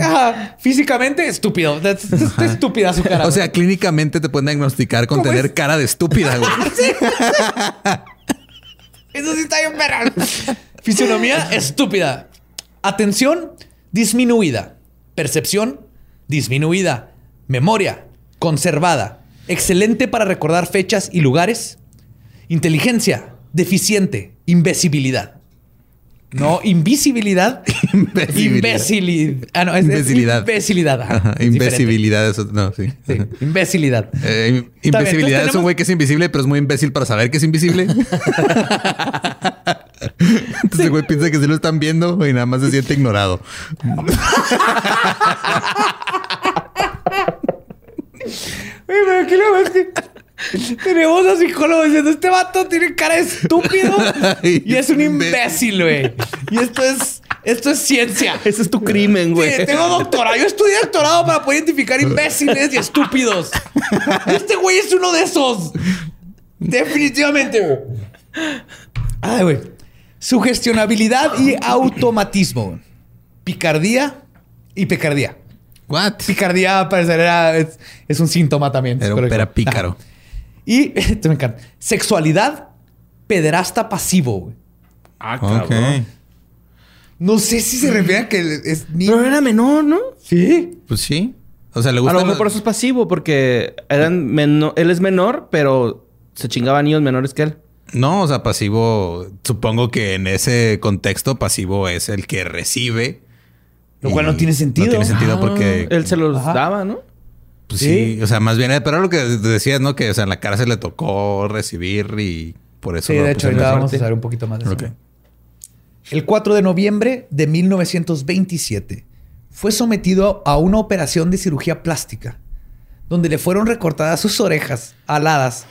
Ajá, Físicamente estúpido. Está estúpida su cara. O sea, clínicamente te pueden diagnosticar con ¿Cómo tener es? cara de estúpida, güey. Eso sí está bien verga. Fisionomía estúpida. Atención disminuida. Percepción disminuida. Memoria conservada. Excelente para recordar fechas y lugares. Inteligencia deficiente. Invisibilidad. No, invisibilidad. Imbecilidad. Ah, no, es Imbecilidad. Imbecilidad. ajá, es. Imbecilidad, eso, no, sí. Sí, imbecilidad. Eh, imbecilidad es un güey que es invisible, pero es muy imbécil para saber que es invisible. Entonces el güey piensa que sí lo están viendo y nada más se siente ignorado. Oye, pero aquí lo tenemos a psicólogo diciendo este vato tiene cara de estúpido y es un imbécil, güey. Y esto es, esto es ciencia. Ese es tu crimen, güey. Sí, tengo doctorado. Yo estudié doctorado para poder identificar imbéciles y estúpidos. Este güey es uno de esos. Definitivamente, güey. Ay, güey. Sugestionabilidad y automatismo. Picardía y picardía. What? Picardía, parecer, era, es, es un síntoma también. Correcto. pera pícaro. Y esto me encanta. Sexualidad pederasta pasivo. güey. Ah, cabrón. No sé si se refiere a que es ni. Pero era menor, ¿no? Sí. Pues sí. O sea, le A gusta. lo mejor por eso es pasivo, porque eran meno- él es menor, pero se chingaba niños menores que él. No, o sea, pasivo. Supongo que en ese contexto, pasivo es el que recibe. Lo cual no tiene sentido. No tiene sentido porque. Él se los Ajá. daba, ¿no? Pues sí. O sea, más bien, pero era lo que decías, ¿no? Que o sea, en la cárcel le tocó recibir y por eso. Sí, lo de hecho, ahorita vamos a saber un poquito más de eso. El 4 de noviembre de 1927 fue sometido a una operación de cirugía plástica, donde le fueron recortadas sus orejas aladas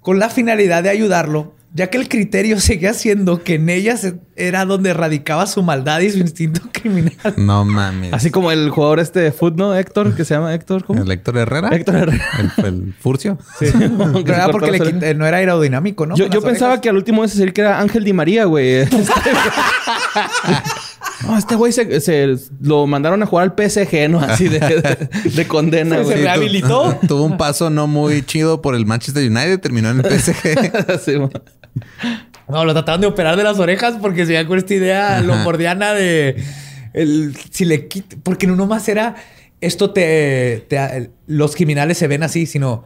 con la finalidad de ayudarlo, ya que el criterio seguía siendo que en ellas era donde radicaba su maldad y su instinto criminal. No mames. Así como el jugador este de fútbol, ¿no? Héctor, que se llama Héctor. ¿Cómo? ¿El Héctor Herrera? Héctor Herrera. El, el Furcio. Sí. Pero era porque le quit- no era aerodinámico, ¿no? Yo, pensaba que al último ese sería que era Ángel Di María, güey. Este- No, este güey se, se- lo mandaron a jugar al PSG, ¿no? Así de, de- de condena, Se güey. rehabilitó. tu- tuvo un paso no muy chido por el Manchester United, terminó en el PSG. Sí, No, lo trataron de operar de las orejas porque se iban con esta idea lombardiana de el, si le quita, porque no nomás era esto te, te- los criminales se ven así, sino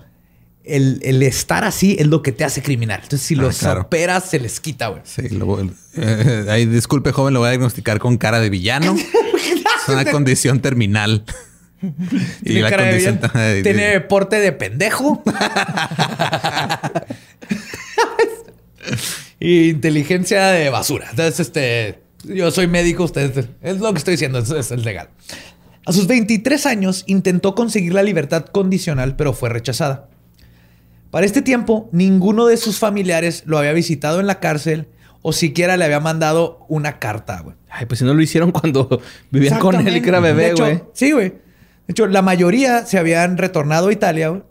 el, el estar así es lo que te hace criminal. Entonces, si Ah, los claro. operas, se les quita, güey. Sí, lo, eh, ahí, disculpe, joven, lo voy a diagnosticar con cara de villano. es una condición terminal. y Tiene la cara de condición de- tiene porte de pendejo. y inteligencia de basura. Entonces, este, yo soy médico, ustedes, es lo que estoy diciendo, es, es legal. A sus 23 años intentó conseguir la libertad condicional, pero fue rechazada. Para este tiempo, ninguno de sus familiares lo había visitado en la cárcel o siquiera le había mandado una carta, güey. Ay, pues si no lo hicieron cuando vivían con él y que era bebé, güey. Sí, güey. De hecho, la mayoría se habían retornado a Italia, güey.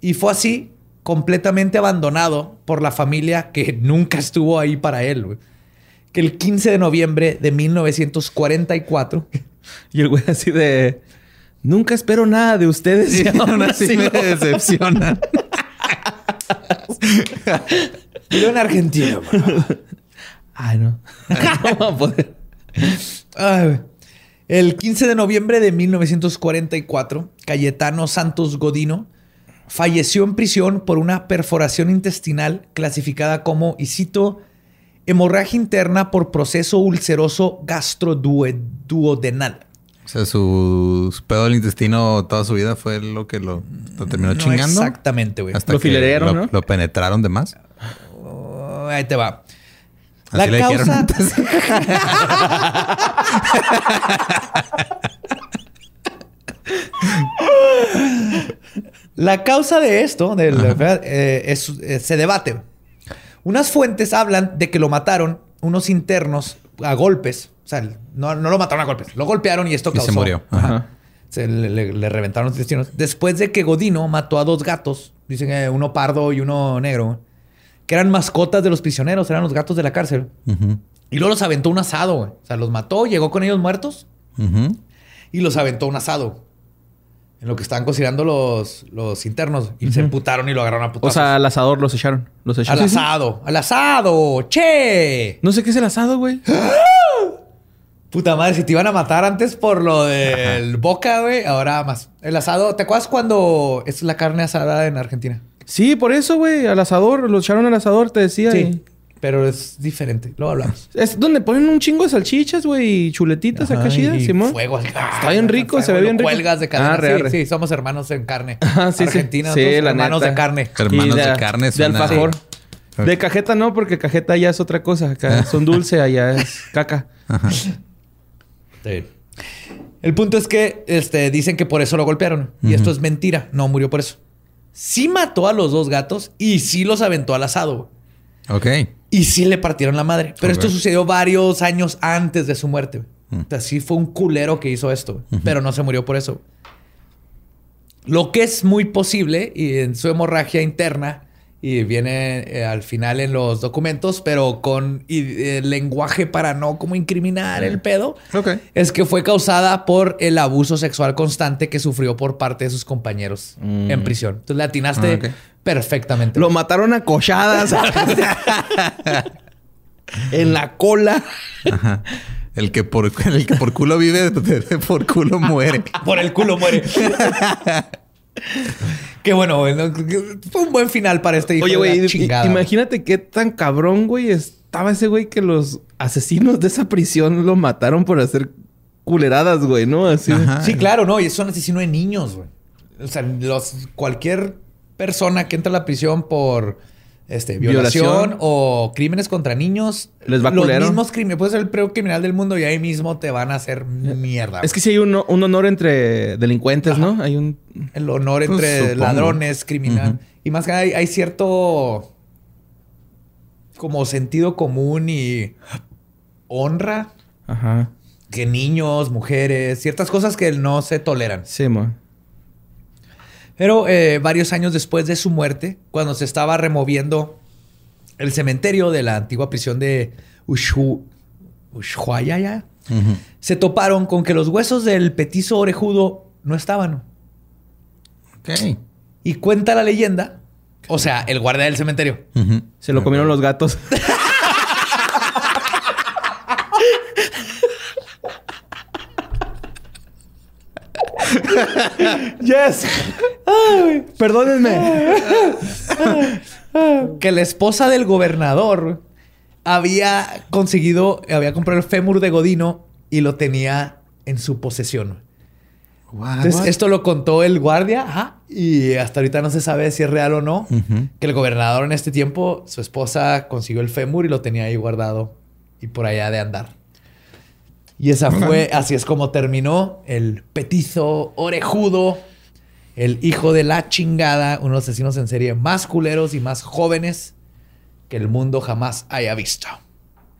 Y fue así, completamente abandonado por la familia que nunca estuvo ahí para él, güey. Que el 15 de noviembre de 1944... Y el güey así de... Nunca espero nada de ustedes. Y aún así me me en Argentina, güey. Ay, no. No va a poder. Ay, güey. el 15 de noviembre de 1944, Cayetano Santos Godino falleció en prisión por una perforación intestinal clasificada como, y cito, hemorragia interna por proceso ulceroso gastroduodenal. O sea, su, su pedo del intestino toda su vida fue lo que lo, lo terminó No chingando. exactamente, güey. Hasta Lo que filerearon, lo, ¿no? lo penetraron de más. Oh, ahí te va. Así La le dijeron causa... antes. La causa de esto, de la enfermedad, eh, es- eh, se debate. Unas fuentes hablan de que lo mataron unos internos a golpes. O sea, no, no lo mataron a golpes, lo golpearon y esto Y se causó. murió. Ajá. Se le, le- le reventaron los intestinos. Después de que Godino mató a dos gatos, dicen uno pardo y uno negro, que eran mascotas de los prisioneros, eran los gatos de la cárcel. Y luego los aventó un asado, güey. O sea, los mató, llegó con ellos muertos y los aventó un asado. En lo que estaban cocinando los, los internos. Y se emputaron y lo agarraron a O putazos. sea, al asador los echaron. Los echaron. al asado. ¡Al asado! ¡Che! No sé qué es el asado, güey. Puta madre, si te iban a matar antes por lo del boca, güey, ahora más. El asado, ¿te acuerdas cuando es la carne asada en Argentina? Sí, por eso, güey. Al asador. Los echaron al asador, te decía. y- Pero es diferente. Luego hablamos. Es donde ponen un chingo de salchichas, güey, y chuletitas acá chidas, Simón. Fuego. así, Está bien rico, se ve lo bien rico. Cuelgas de carne. Ah, re, sí, re. sí, somos hermanos en carne. Ah, sí, sí. Argentina, Sí, la hermanos neta. de carne. Hermanos Y de carne De alfajor. Sí. De cajeta no, porque cajeta ya es otra cosa. Acá son dulce, allá es caca. El punto es que este, dicen que por eso lo golpearon. Y esto es mentira. No murió por eso. Sí mató a los dos gatos y sí los aventó al asado. Ok. Y sí le partieron la madre. Pero esto sucedió varios años antes de su muerte. O sea, sí fue un culero que hizo esto. Pero no se murió por eso. Lo que es muy posible y en su hemorragia interna y viene eh, al final en los documentos, pero con y, eh, lenguaje para no como incriminar el pedo, Ok. es que fue causada por el abuso sexual constante que sufrió por parte de sus compañeros Mm. en prisión. Entonces le atinaste Ah, perfectamente. Lo mataron a cochadas. en la cola. Ajá. El que por, el que por culo vive, por culo muere. Por el culo muere. Qué bueno, güey. ¿no? Fue un buen final para este hijo Oye, güey, imagínate qué tan cabrón, güey, estaba ese güey que los asesinos de esa prisión lo mataron por hacer culeradas, güey, ¿no? Así. Ajá. Sí, claro, no. Y es un asesino de niños, güey. O sea, los, cualquier persona que entra a la prisión por este, violación, Violación. o crímenes contra niños, Les va los culero. mismos crímenes. Puede ser el peor criminal del mundo y ahí mismo te van a hacer mierda. Es que sí hay un, un honor entre delincuentes, ¿no? Hay un... el honor Pues, entre supongo. ladrones, criminal. Y más que nada hay, hay cierto como sentido común y honra Ajá. que niños, mujeres, ciertas cosas que no se toleran. Sí, mo. Pero eh, varios años después de su muerte, cuando se estaba removiendo el cementerio de la antigua prisión de Ushu- Ushuaia, Ujú. se toparon con que los huesos del petizo orejudo no estaban. Ok. Y cuenta la leyenda, o sea, el guardia del cementerio. Se lo comieron los gatos. yes. Perdónenme. Que la esposa del gobernador había conseguido, había comprado el fémur de Godino y lo tenía en su posesión. What? Entonces, esto lo contó el guardia, ajá, y hasta ahorita no se sabe si es real o no. Que el gobernador en este tiempo, su esposa consiguió el fémur y lo tenía ahí guardado y por allá de andar. Y esa fue, así es como terminó el petizo orejudo, el hijo de la chingada, uno de los asesinos en serie más culeros y más jóvenes que el mundo jamás haya visto.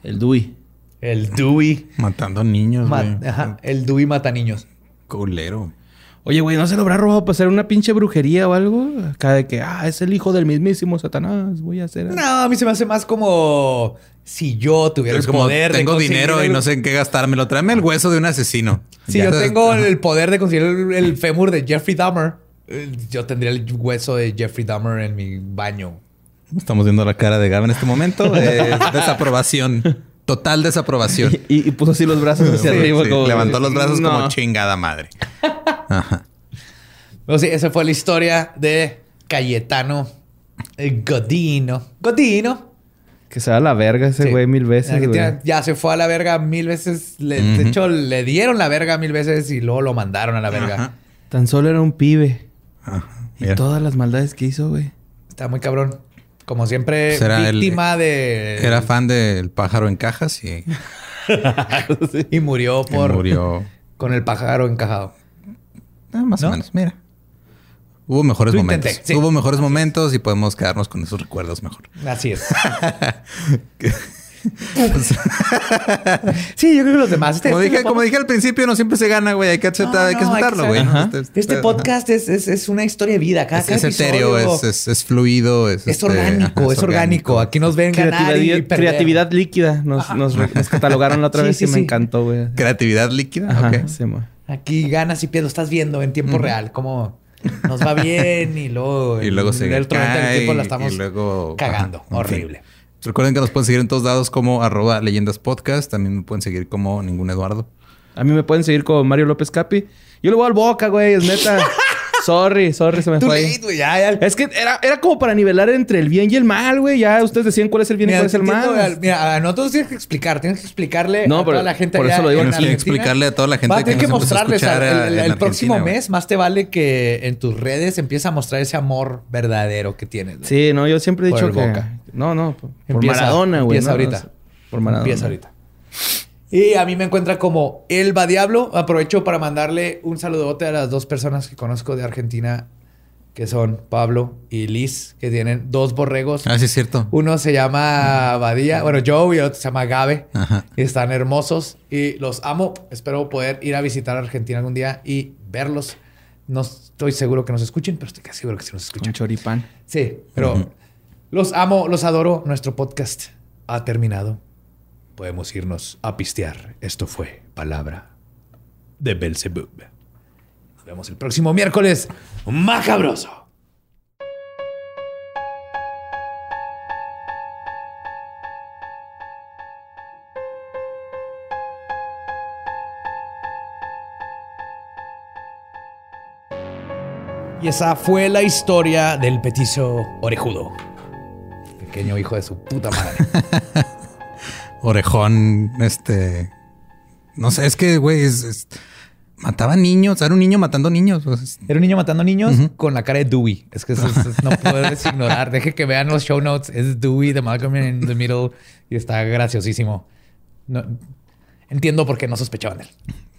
El Dewey. El Dewey, Matando niños, ma- güey. ajá, el Dewey mata niños. Culero. Oye, güey, ¿no se lo habrá robado para hacer una pinche brujería o algo? Acá de que, ah, es el hijo del mismísimo Satanás. Voy a hacer... No, a mí se me hace más como si yo tuviera Es el como, poder de tengo dinero y no sé en qué gastármelo. Tráeme el hueso de un asesino. Si Ya. yo tengo el poder de conseguir el, el fémur de Jeffrey Dahmer, eh, yo tendría el hueso de Jeffrey Dahmer en mi baño. Estamos viendo la cara de Gab en este momento. Es desaprobación. Total desaprobación. Y, y puso así los brazos hacia Sí, arriba. sí. como- Levantó los brazos No. como chingada madre. Ajá. Pero sí, esa fue la historia de Cayetano Godino. Godino. Que se da la verga ese Sí. güey mil veces, güey. Ya se fue a la verga mil veces. Le- De hecho, le dieron la verga mil veces y luego lo mandaron a la verga. Ajá. Tan solo era un pibe. Ajá. Y todas las maldades que hizo, güey. Está muy cabrón. Como siempre, el- víctima de... Era fan del pájaro en cajas y, Y murió y por... murió. Con el pájaro encajado. Ah, más ¿No? o menos. Mira. Hubo mejores Lo momentos. intenté, sí. Hubo mejores momentos y podemos quedarnos con esos recuerdos mejor. Así es. sí, yo creo que los demás... este- Como este dije, como dije al principio, no siempre se gana, güey. Hay que aceptar, No, hay que no, hay que aceptarlo, güey. Ajá. Este podcast es, es, es una historia de vida. Cada, es, cada es etéreo, es, es, es fluido, es, es este, orgánico, ajá, es orgánico. Aquí nos ven ganar y Creatividad, líquida. Nos, nos, re- nos catalogaron la otra Sí, vez sí, y me encantó, güey. Creatividad líquida. Ajá, ok. Aquí ganas y pierdes. Estás viendo en tiempo real. Como nos va bien y luego... Y luego se en el otro momento del cae tiempo la y estamos luego cagando. ajá, en Horrible. fin. Recuerden que nos pueden seguir en todos lados como arroba leyendas podcast. También me pueden seguir como ningún Eduardo. A mí me pueden seguir con Mario López Capi. Yo le voy al Boca, güey. Es neta. Sorry, sorry, se me Too fue. ahí. late, güey, ya, ya. Es que era, era como para nivelar entre el bien y el mal, güey. Ya ustedes decían cuál es el bien y cuál es el entiendo, mal. Mira, a nosotros tienes que explicar, tienes que explicarle No, a pero toda la gente por allá eso lo digo, en Tienes que Argentina. explicarle a toda la gente Vas a tener que que nos empezó a mostrarles escuchar al- el, el próximo Argentina, güey. mes, más te vale que en tus redes empieza a mostrar ese amor verdadero que tienes. güey. Sí, no, yo siempre he Por dicho el que... Boca. No, no, por, por Empieza- Maradona, güey. empieza no, ahorita. no, por Maradona. Empieza ahorita. Y a mí me encuentra como El Va Diablo. Aprovecho para mandarle un saludote a las dos personas que conozco de Argentina, que son Pablo y Liz, que tienen dos borregos. Ah, sí, es cierto. Uno se llama Badía, bueno, Joe y el otro se llama Gabe. Ajá. Y están hermosos y los amo. Espero poder ir a visitar Argentina algún día y verlos. No estoy seguro que nos escuchen, pero estoy casi seguro que sí nos Un escuchan. choripán. Sí, pero los amo, los adoro. Nuestro podcast ha terminado. Podemos irnos a pistear. Esto fue Palabra de Belzebub. Nos vemos el próximo miércoles. Macabroso. Y esa fue la historia del petizo orejudo. Pequeño hijo de su puta madre. Orejón, este. No sé, es que, güey, es, es- mataba niños. Era un niño matando niños. pues, Era un niño matando niños con la cara de Dewey. Es que eso, eso no puedes ignorar. Deje que vean los show notes. Es Dewey de Malcolm in the Middle y está graciosísimo. No- entiendo por qué no sospechaban de él.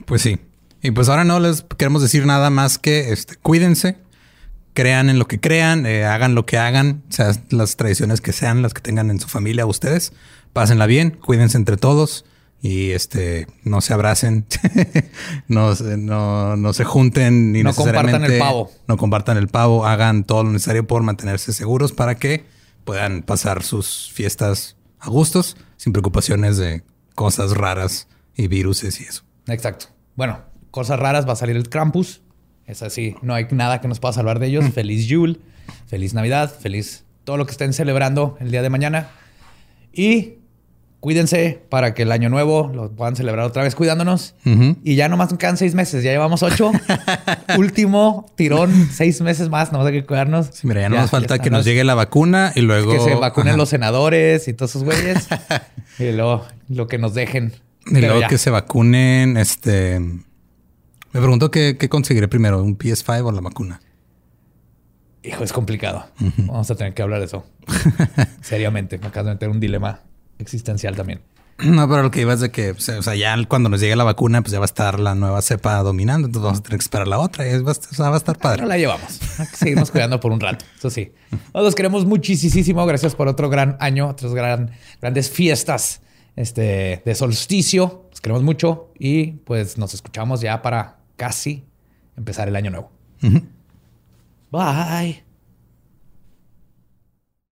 Pues sí. Y pues ahora no les queremos decir nada más que este, cuídense, crean en lo que crean, eh, hagan lo que hagan, o sea, las tradiciones que sean, las que tengan en su familia ustedes, pásenla bien, cuídense entre todos y este no se abracen, no, se- no, no se junten ni No compartan el pavo. no compartan el pavo, hagan todo lo necesario por mantenerse seguros para que puedan pasar sus fiestas a gustos sin preocupaciones de cosas raras y viruses y eso. Exacto. Bueno, cosas raras. Va a salir el Krampus. Es así. No hay nada que nos pueda salvar de ellos. Feliz Yule. Feliz Navidad. Feliz todo lo que estén celebrando el día de mañana. Y cuídense para que el año nuevo lo puedan celebrar otra vez cuidándonos. Y ya nomás quedan seis meses. Ya llevamos ocho. Último tirón. Seis meses más. Nomás hay que cuidarnos. Sí, mira, ya no nos falta que nos nos- llegue la vacuna y luego. Que se vacunen Ajá. los senadores y todos esos güeyes. y luego lo que nos dejen. Y Pero luego ya. que se vacunen, este. Me pregunto qué, qué conseguiré primero, un PS5 o la vacuna. Hijo, es complicado. Vamos a tener que hablar de eso. Seriamente. Me acabo de meter un dilema existencial también. No, pero lo que iba es de que, o sea, ya cuando nos llegue la vacuna, pues ya va a estar la nueva cepa dominando. Entonces vamos a tener que esperar la otra y va a estar, o sea, va a estar No padre. la llevamos. Seguirnos cuidando por un rato. Eso sí. Nosotros queremos muchísimo. Gracias por otro gran año, otras gran, grandes fiestas este, de solsticio. Los queremos mucho y pues nos escuchamos ya para casi empezar el año nuevo. Ujú. Bye.